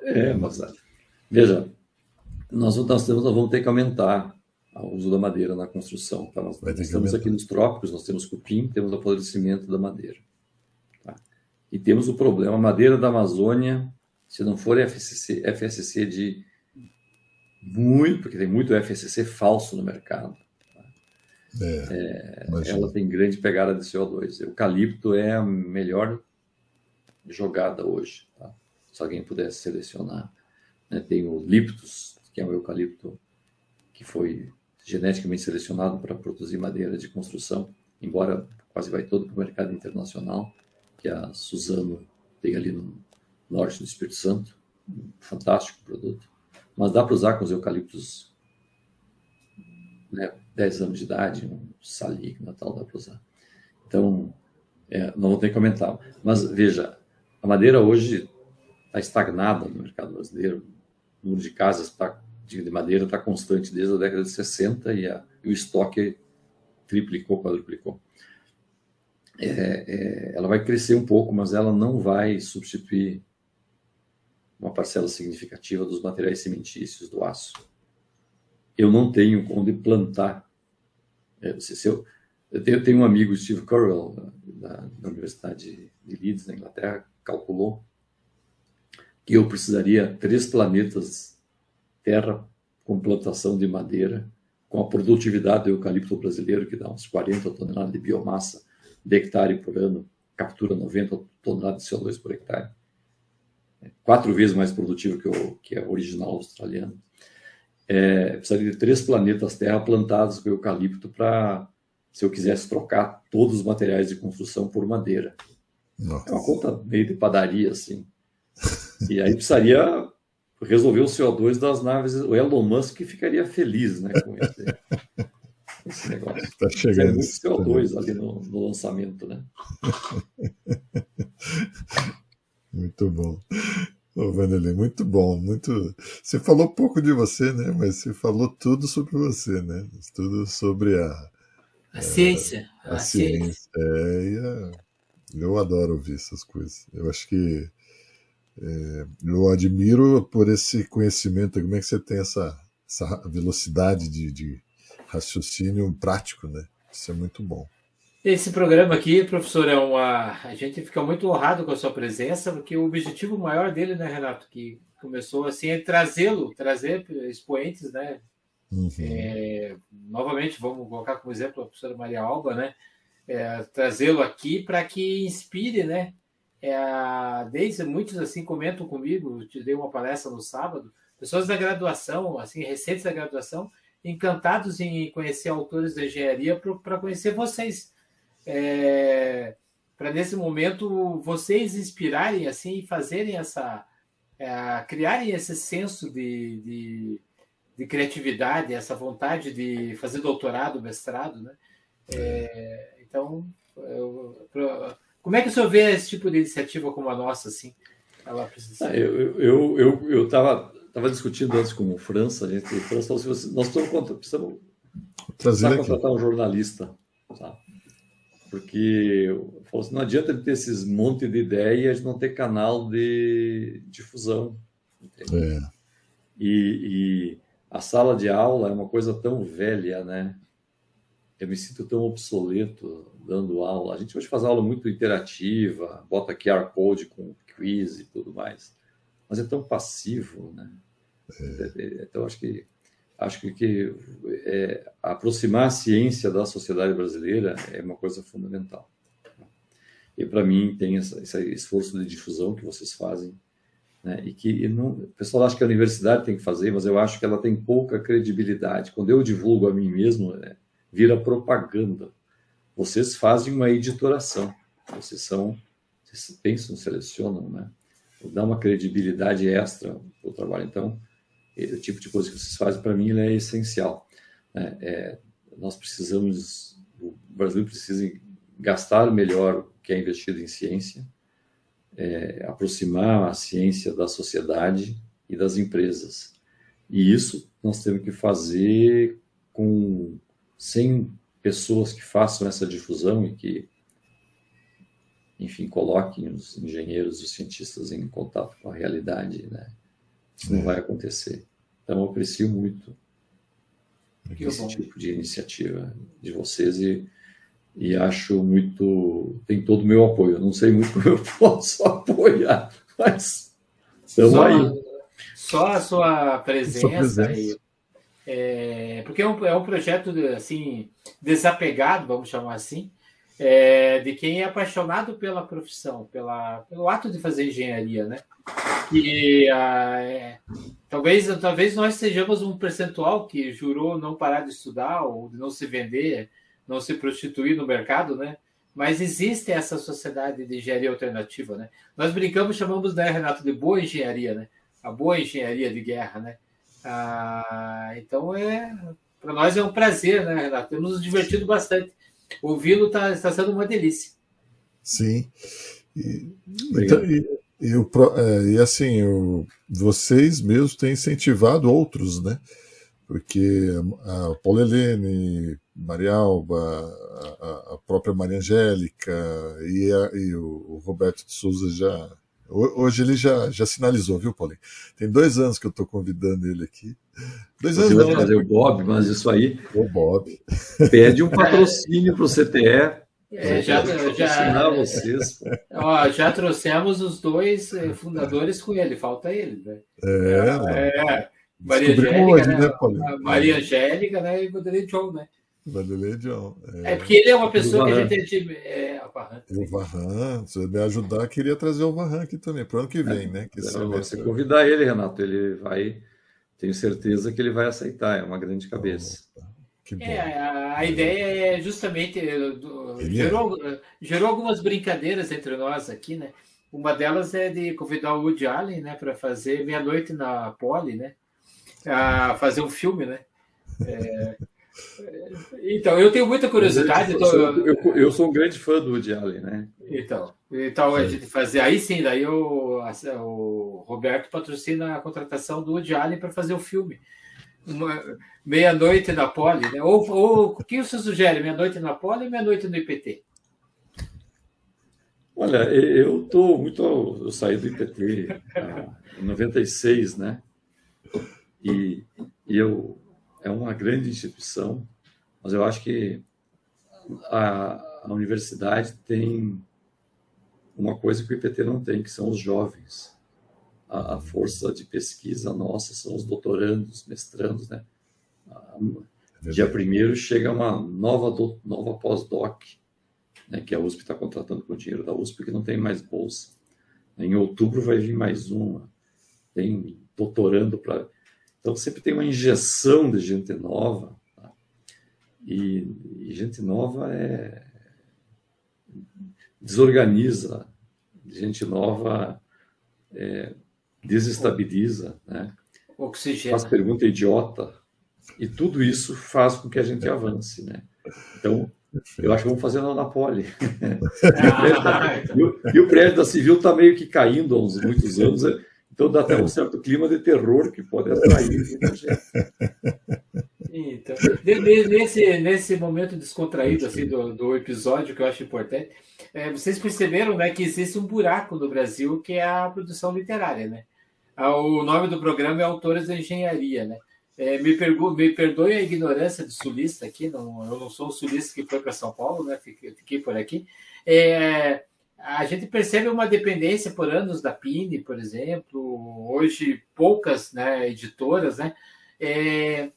É, mas veja, nós, nós, temos, nós vamos ter que aumentar o uso da madeira na construção. Tá? Nós estamos aqui nos trópicos, nós temos cupim, temos apodrecimento da madeira. Tá? E temos o problema, a madeira da Amazônia, se não for FSC, FSC de muito, porque tem muito FSC falso no mercado. É, é, ela tem grande pegada de CO2. Eucalipto é a melhor jogada hoje, tá? se alguém pudesse selecionar. Né? Tem o Liptus, que é o eucalipto que foi geneticamente selecionado para produzir madeira de construção, embora quase vai todo para o mercado internacional, que a Suzano tem ali no norte do Espírito Santo, um fantástico produto, mas dá para usar com os eucaliptos né, 10 anos de idade, um sali, Natal dá para usar. Então, é, não vou ter que comentar. Mas veja, a madeira hoje está estagnada no mercado brasileiro, o número de casas tá, de, de madeira está constante desde a década de 60 e, a, e o estoque triplicou, quadruplicou. É, é, ela vai crescer um pouco, mas ela não vai substituir uma parcela significativa dos materiais cimentícios do aço. Eu não tenho onde plantar. É, se, se eu, eu, tenho, eu, tenho, um amigo, Steve Currell, da, da Universidade de Leeds, na Inglaterra, calculou que eu precisaria três planetas Terra com plantação de madeira, com a produtividade do eucalipto brasileiro, que dá uns 40 toneladas de biomassa de hectare por ano, captura 90 toneladas de CO2 por hectare. É quatro vezes mais produtivo que o que é original australiano. É, precisaria de três planetas Terra plantados com eucalipto para, se eu quisesse trocar todos os materiais de construção por madeira. Nossa. É uma conta meio de padaria, assim. E aí precisaria resolver o CO2 das naves. O Elon Musk ficaria feliz né, com esse, <laughs> esse negócio. Está chegando. Tem muito CO2 ali no, no lançamento, né? <laughs> muito bom. Ô, Vanderlei, muito bom, muito. Você falou pouco de você, né? Mas você falou tudo sobre você, né? Tudo sobre a. A é, ciência. A, a ciência. ciência. É, a... Eu adoro ouvir essas coisas. Eu acho que é, eu admiro por esse conhecimento, como é que você tem essa, essa velocidade de, de raciocínio prático, né? Isso é muito bom. Esse programa aqui, professor, é uma. A gente fica muito honrado com a sua presença, porque o objetivo maior dele, né, Renato, que começou assim, é trazê-lo, trazer expoentes, né? Uhum. É, novamente, vamos colocar como exemplo a professora Maria Alba, né? É, trazê-lo aqui para que inspire, né? é, desde muitos assim comentam comigo, te dei uma palestra no sábado, pessoas da graduação, assim, recentes da graduação, encantados em conhecer autores da engenharia para conhecer vocês. É, para nesse momento vocês inspirarem assim e fazerem essa é, criarem esse senso de, de, de, criatividade, essa vontade de fazer doutorado, mestrado, né? É, então, eu, como é que o senhor vê esse tipo de iniciativa como a nossa, assim? Ela precisa ah, eu eu eu eu estava tava discutindo antes com o França, a gente, o França falou assim, nós estamos, precisamos trazer aqui. contratar um jornalista, sabe? Porque assim, não adianta ele ter esses monte de ideias não ter canal de difusão. É. E, e, a sala de aula é uma coisa tão velha, né? Eu me sinto tão obsoleto dando aula. A gente hoje faz aula muito interativa, bota QR Code com quiz e tudo mais, mas é tão passivo, né? É. Então acho que acho que, que é, aproximar a ciência da sociedade brasileira é uma coisa fundamental. E para mim tem essa, esse esforço de difusão que vocês fazem, né? e que não, o pessoal acha que a universidade tem que fazer, mas eu acho que ela tem pouca credibilidade. Quando eu divulgo a mim mesmo, é, vira propaganda. Vocês fazem uma editoração, vocês são, vocês pensam, selecionam, né? Dá uma credibilidade extra para o trabalho. Então, o tipo de coisa que vocês fazem, para mim, é essencial. É, é, nós precisamos, o Brasil precisa gastar melhor o que é investido em ciência, é, aproximar a ciência da sociedade e das empresas. E isso nós temos que fazer com sem pessoas que façam essa difusão e que, enfim, coloquem os engenheiros os cientistas em contato com a realidade, né? Isso não vai acontecer. Então, eu aprecio muito que esse bom. tipo de iniciativa de vocês e, e acho muito. tem todo o meu apoio. Eu não sei muito <laughs> como eu posso apoiar, mas estamos aí. Só a sua presença, sua presença. é, porque é um, é um projeto assim desapegado, vamos chamar assim, é, de quem é apaixonado pela profissão, pela, pelo ato de fazer engenharia, né? E ah, é, talvez, talvez nós sejamos um percentual que jurou não parar de estudar ou de não se vender, não se prostituir no mercado, né? Mas existe essa sociedade de engenharia alternativa, né? Nós brincamos, chamamos, né, Renato, de boa engenharia, né? A boa engenharia de guerra, né? Ah, então é para nós é um prazer, né, Renato? Temos nos divertido bastante. Ouvi-lo está tá sendo uma delícia. Sim. E, então, e, eu, é, e assim, eu, vocês mesmos têm incentivado outros, né? Porque a Paula Helene, Maria Alba, a, a própria Maria Angélica e, a, e o, o, Roberto de Souza já. Hoje ele já, já sinalizou, viu, Paulinho? Tem dois anos que eu estou convidando ele aqui. Dois Você anos vai não, trazer né? o Bob, mas isso aí. O Bob. Pede um patrocínio para o CTE é, já, já, vocês. Ó, já trouxemos os dois eh, fundadores com ele, falta ele, né? É, é Maria Angélica, hoje, né, né Maria Angélica, né? E Vanderlei John, né? Vanderlei John. É. é. porque ele é uma pessoa que a gente. É, o Varran. O Varran, se me ajudar, queria trazer o Varran aqui também, para o ano que vem, né? Que se você convidar ele, Renato, ele vai. Tenho certeza que ele vai aceitar, é uma grande cabeça. É, a, a, ideia é justamente. Do, gerou, gerou algumas brincadeiras entre nós aqui, né? Uma delas é de convidar o Woody Allen, né, para fazer Meia-Noite na Poli, né? A fazer um filme, né? É, então, eu tenho muita curiosidade. Eu, sou, eu, eu sou um grande fã do Woody Allen, né? Então, então a gente fazer. Aí sim, daí o, o Roberto patrocina a contratação do Woody Allen para fazer o filme meia-noite na Poli, né? Ou, ou o que você sugere? Meia-noite na Poli ou meia-noite no IPT? Olha, eu estou muito. Eu saí do IPT em 96, né? E, e eu, é uma grande instituição, mas eu acho que a, a universidade tem uma coisa que o IPT não tem, que são os jovens a, a força de pesquisa nossa são os doutorandos, mestrandos, né? É dia primeiro chega uma nova, do, nova pós-doc, né, que a USP está contratando com o dinheiro da USP, porque não tem mais bolsa. Em outubro vai vir mais uma. Tem doutorando para. Então sempre tem uma injeção de gente nova. Tá? E, e, gente nova é desorganiza. Gente nova é, desestabiliza, né? Oxigênio. faz pergunta idiota, e tudo isso faz com que a gente avance. Né? Então, eu acho que vamos fazer na Napoli. Ah, <laughs> e, o, prédio da Civil está meio que caindo há uns muitos anos, né? então dá até um certo clima de terror que pode atrair muita gente. Então, nesse, nesse momento descontraído assim, do, do episódio, que eu acho importante, é, vocês perceberam né, que existe um buraco no Brasil que é a produção literária. Né? Ah, o nome do programa é Autores da Engenharia. Né? É, me, pergu me perdoe a ignorância do sulista aqui, não, eu não sou o sulista que foi para São Paulo, né? fiquei, fiquei por aqui. É, a gente percebe uma dependência por anos da Pine, por exemplo, hoje poucas né, editoras, né? É,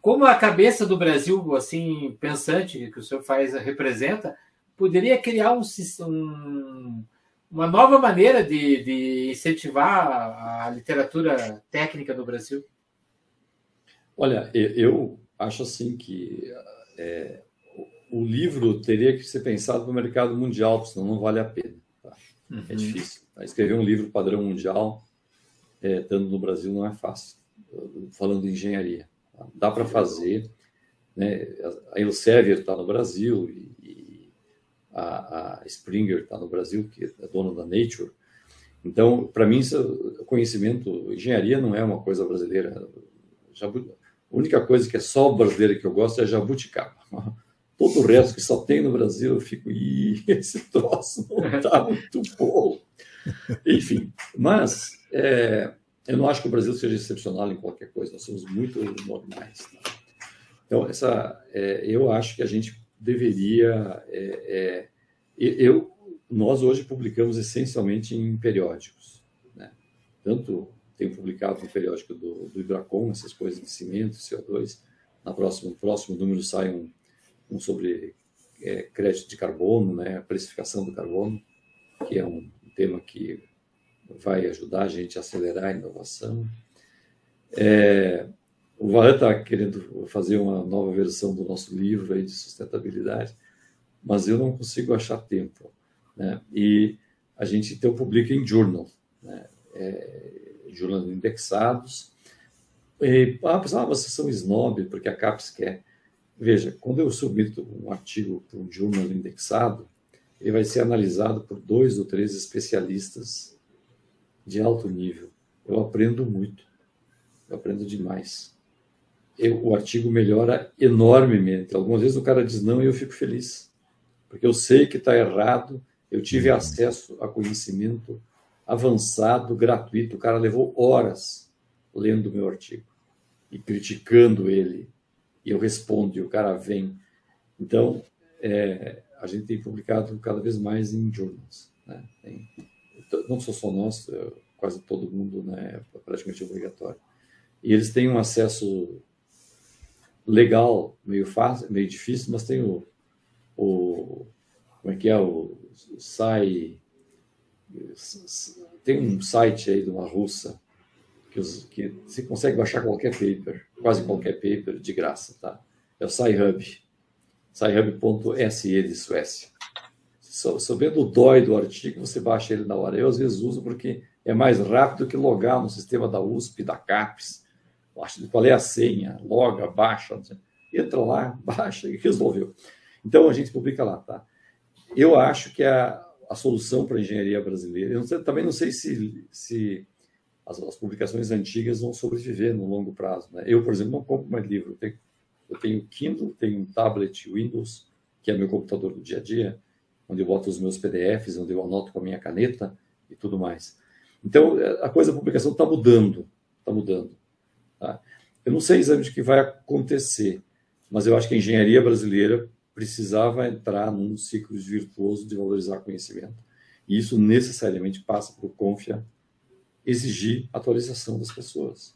como a cabeça do Brasil, assim, pensante, que o senhor faz, representa, poderia criar um, um, uma nova maneira de, de incentivar a, a literatura técnica no Brasil? Olha, eu acho assim que é, o livro teria que ser pensado para o mercado mundial, senão não vale a pena. Tá? É uhum. É difícil. Tá? Escrever um livro padrão mundial, é, estando no Brasil, não é fácil. Falando de engenharia. Tá? Dá para fazer. Né? A Elsevier está no Brasil e a, a, Springer está no Brasil, que é dona da Nature. Então, para mim, conhecimento, engenharia não é uma coisa brasileira. a única coisa que é só brasileira que eu gosto é jabuticaba. <laughs> Todo o resto que só tem no Brasil, eu fico, Ih, <laughs> esse troço não está <laughs> muito bom. Enfim, mas é, eu não acho que o Brasil seja excepcional em qualquer coisa, nós somos muito normais. Tá? Então, essa, é, eu acho que a gente deveria. É, é eu, nós hoje publicamos essencialmente em periódicos. Né? Tanto tenho publicado no periódico do, do essas coisas de cimento, CO2. Na próxima, no próximo número sai um um sobre é, crédito de carbono, né, a precificação do carbono, que é um tema que vai ajudar a gente a acelerar a inovação. É, o Varane está querendo fazer uma nova versão do nosso livro aí de sustentabilidade, mas eu não consigo achar tempo. Né? E a gente então publica em journal, né? é, journal indexados. E, ah, ah, vocês são snob, porque a CAPES quer. Veja, quando eu submeto um artigo para um journal indexado, ele vai ser analisado por dois ou três especialistas de alto nível. Eu aprendo muito, eu aprendo demais. Eu, o artigo melhora enormemente. Algumas vezes o cara diz não e eu fico feliz, porque eu sei que está errado. Eu tive uhum. acesso a conhecimento avançado, gratuito. O cara levou horas lendo o meu artigo e criticando ele e eu respondo, e o cara vem. Então, é, a gente tem publicado cada vez mais em journals. Né? Tem, não sou só nós, é, quase todo mundo, né? é praticamente obrigatório. E eles têm um acesso legal, meio fácil, meio difícil, mas tem o, o como é que é o, SAI, tem um site aí de uma russa que, os, que você consegue baixar qualquer paper, quase qualquer paper de graça, tá? É o SciHub, scihub.se de Suécia. Sabendo o DOI do artigo, você baixa ele na hora. Eu às vezes uso porque é mais rápido que logar no sistema da USP, da CAPES. Qual é a senha? Loga, baixa, entra lá, <laughs> baixa e resolveu. Então a gente publica lá, tá? Eu acho que a, a solução para a engenharia brasileira, eu não sei, também não sei se, se as, as, publicações antigas vão sobreviver no longo prazo. Né? Eu, por exemplo, não compro mais livro. Eu tenho, eu tenho Kindle, tenho um tablet Windows, que é meu computador do dia a dia, onde eu boto os meus PDFs, onde eu anoto com a minha caneta e tudo mais. Então, a coisa da publicação está mudando, está mudando. Tá? Eu não sei exatamente o que vai acontecer, mas eu acho que a engenharia brasileira precisava entrar num ciclo virtuoso de valorizar conhecimento. E isso necessariamente passa por Confia exigir atualização das pessoas.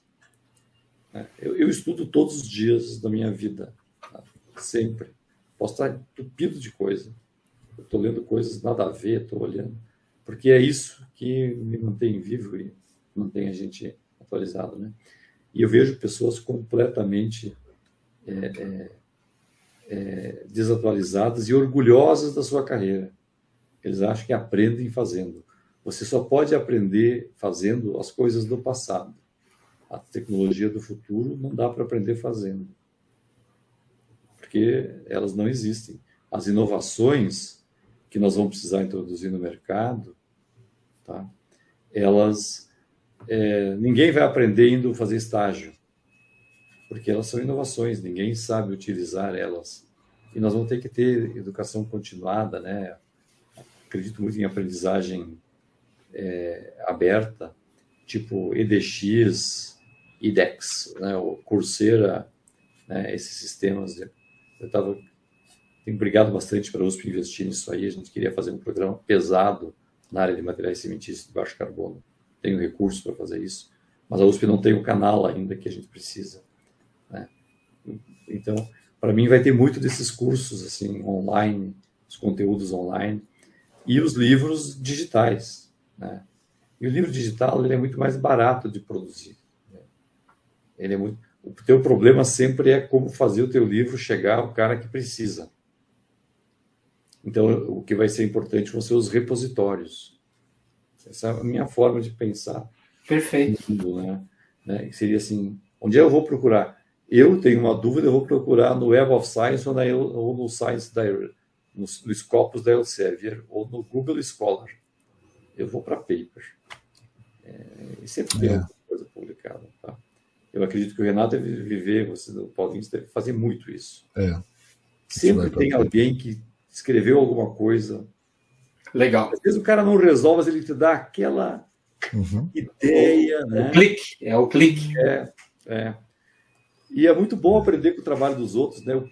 É, eu, eu estudo todos os dias da minha vida, tá? sempre. Posso estar entupido de coisa. Estou lendo coisas nada a ver, estou olhando. Porque é isso que me mantém vivo e mantém a gente atualizado. Né? E eu vejo pessoas completamente é, é, é, desatualizadas e orgulhosas da sua carreira. Eles acham que aprendem fazendo. Você só pode aprender fazendo as coisas do passado. A tecnologia do futuro não dá para aprender fazendo. Porque elas não existem. As inovações que nós vamos precisar introduzir no mercado, tá? elas. É, ninguém vai aprender indo fazer estágio. porque elas são inovações, ninguém sabe utilizar elas. E nós vamos ter que ter educação continuada, né? Acredito muito em aprendizagem é, aberta, tipo EDX, IDEX, né? o Coursera, né? esses sistemas. Eu estava tenho brigado bastante para a USP investir nisso aí. A gente queria fazer um programa pesado na área de materiais cimentícios de baixo carbono. Tenho recursos para fazer isso, mas a USP não tem o canal ainda que a gente precisa. Né? Então, para mim, vai ter muito desses cursos assim online, os conteúdos online e os livros digitais. Né? E o livro digital ele é muito mais barato de produzir. Né? Ele é muito... O teu problema sempre é como fazer o teu livro chegar ao cara que precisa. Então, o que vai ser importante vão ser os repositórios. Essa é a minha forma de pensar. Perfeito. Mundo, né? né? Seria assim, onde eu vou procurar? Eu tenho uma dúvida, eu vou procurar no Web of Science ou, na, ou no Science Direct, no, no Scopus da Elsevier ou no Google Scholar. Eu vou para paper. É, e sempre tem é. alguma coisa publicada. Tá? Eu acredito que o Renato deve viver, você, o Paulinho deve fazer muito isso. É. Sempre tem alguém que escreveu alguma coisa. Legal. Às vezes o cara não resolve, mas ele te dá aquela uhum. ideia. O, né? o clique, é o clique. É, é. E é muito bom aprender com o trabalho dos outros. Né? Eu,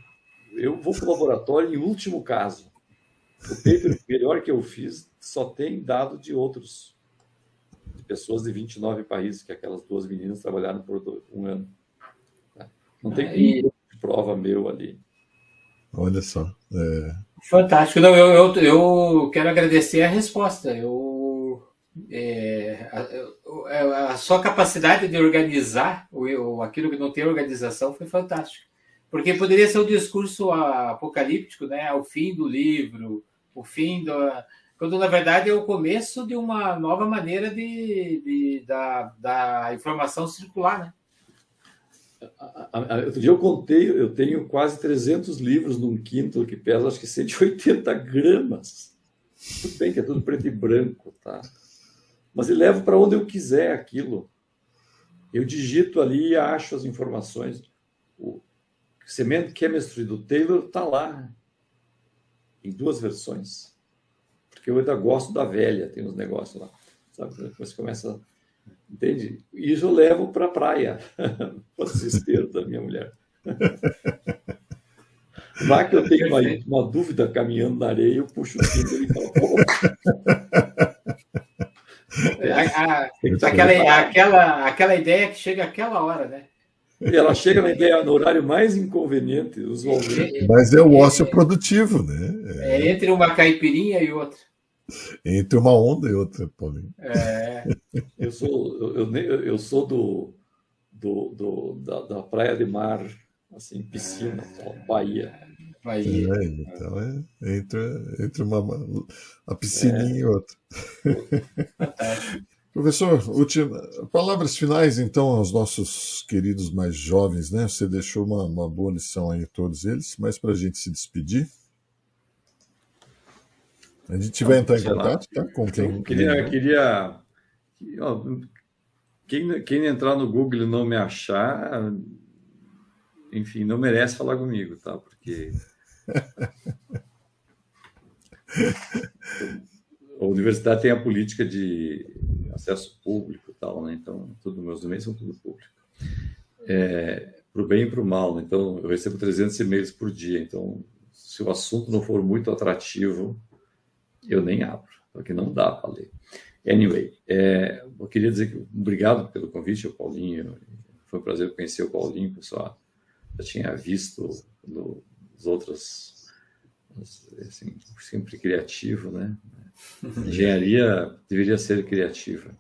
eu vou para o laboratório em último caso. O paper melhor que eu fiz só tem dado de outros, de pessoas de 29 países, que aquelas duas meninas trabalharam por um ano. Não tem ah, e... prova meu ali. Olha só. É... Fantástico. Não, eu, eu, eu quero agradecer a resposta. Eu, é, a, a, sua capacidade de organizar o, aquilo que não tem organização foi fantástico. Porque poderia ser um discurso apocalíptico, né? O fim do livro, o fim do. Quando na verdade é o começo de uma nova maneira de, de da, da informação circular, né? Outro dia eu contei, eu tenho quase 300 livros num Kindle que pesa acho que 180 gramas. Tudo bem que é tudo preto e branco, tá? Mas eu levo para onde eu quiser aquilo. Eu digito ali e acho as informações. O Cement Chemistry do Taylor está lá, em duas versões. Porque eu ainda gosto da velha, tem uns negócios lá. Sabe? Você começa Entende? Isso eu levo para a praia, <laughs> para o desespero da minha mulher. <laughs> Vá que eu tenho uma, uma, dúvida caminhando na areia, eu puxo o cinto e falo, <laughs> aquela, aquela, aquela ideia que chega àquela hora, né? Ela chega na ideia no horário mais inconveniente, usualmente. Mas é o ócio produtivo, né? É, é entre uma caipirinha e outra. Entre uma onda e outra, Paulinho. É. Eu sou, eu, eu, eu sou do, do, do da, da, praia de mar, assim, piscina, é. Bahia. Bahia. É, então é entre, entre uma, uma piscininha é. e outra. Professor, última, palavras finais então aos nossos queridos mais jovens, né? Você deixou uma, uma boa lição aí a todos eles, mas para a gente se despedir. A gente vai entrar em contato, tá? Com quem? Queria, queria ó, quem, quem entrar no Google e não me achar, enfim, não merece falar comigo, tá? Porque <laughs> a universidade tem a política de acesso público e tal, né? Então, todos meus e-mails são tudo público. É, para o bem e para o mal, né? Então, eu recebo 300 e-mails por dia. Então, se o assunto não for muito atrativo, eu nem abro, porque não dá para ler. Anyway, é, eu queria dizer que obrigado pelo convite, Paulinho. Foi um prazer conhecer o Paulinho, pessoal. Já tinha visto nos outros, assim, sempre criativo, né? <laughs> Engenharia deveria ser criativa.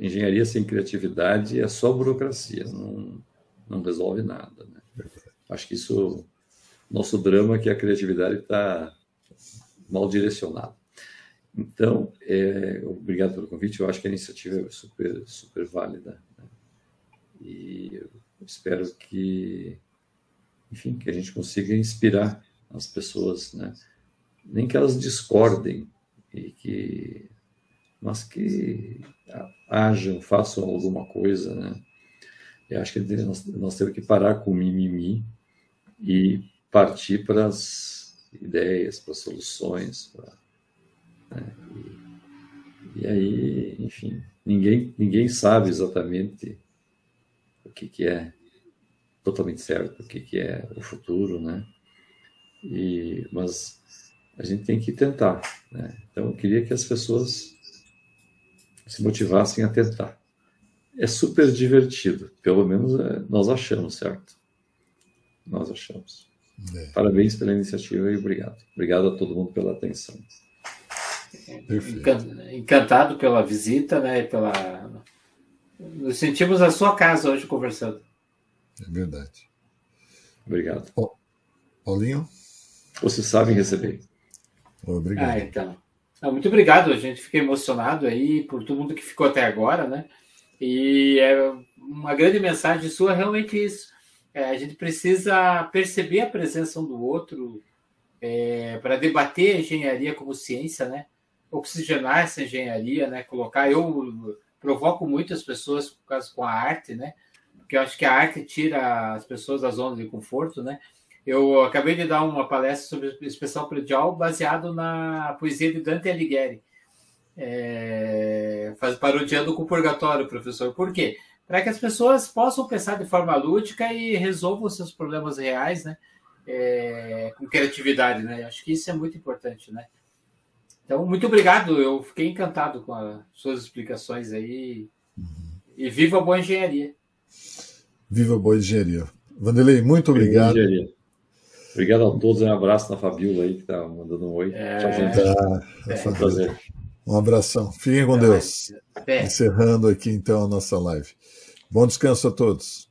Engenharia sem criatividade é só burocracia, não, não resolve nada. Né? Acho que isso, nosso drama é que a criatividade está mal direcionado. Então, é, obrigado pelo convite. Eu acho que a iniciativa é super, super válida. Né? E eu espero que, enfim, que a gente consiga inspirar as pessoas, né? Nem que elas discordem e que, mas que ajam, façam alguma coisa, né? Eu acho que nós, nós temos que parar com o mimimi e partir para as ideias, para soluções. Para, né? e, e, aí, enfim, ninguém, ninguém sabe exatamente o que, que é totalmente certo, o que, que é o futuro, né? E, mas a gente tem que tentar. Né? Então, eu queria que as pessoas se motivassem a tentar. É super divertido, pelo menos é, nós achamos, certo? Nós achamos. É. Parabéns pela iniciativa e obrigado. Obrigado a todo mundo pela atenção. Encantado pela visita, né? Pela... Nos sentimos na sua casa hoje conversando. É verdade. Obrigado. Paulinho? Vocês sabem receber. Obrigado. Ah, então. muito obrigado, a gente fica emocionado aí por todo mundo que ficou até agora, né? E é uma grande mensagem sua realmente isso. É, a gente precisa perceber a presença um do outro é, para debater a engenharia como ciência, né? Oxigenar essa engenharia, né? Colocar. Eu provoco muitas pessoas por causa com a arte, né? Porque eu acho que a arte tira as pessoas da zona de conforto, né? Eu acabei de dar uma palestra sobre especial predial baseado na poesia de Dante Alighieri, é, parodiando com o Purgatório, professor. Por quê? Para que as pessoas possam pensar de forma lúdica e resolvam seus problemas reais, né? É, com criatividade, né? Acho que isso é muito importante, né? Então, muito obrigado. Eu fiquei encantado com as suas explicações aí. E viva a boa engenharia. Viva a boa engenharia. Vanderlei, muito obrigado. Engenharia. Obrigado a todos. Um abraço na Fabiola aí, que está mandando um oi. É, Tchau, gente. Tá, é, um prazer. Um abração. Fiquem com Deus. Encerrando aqui, então, a nossa live. Bom descanso a todos.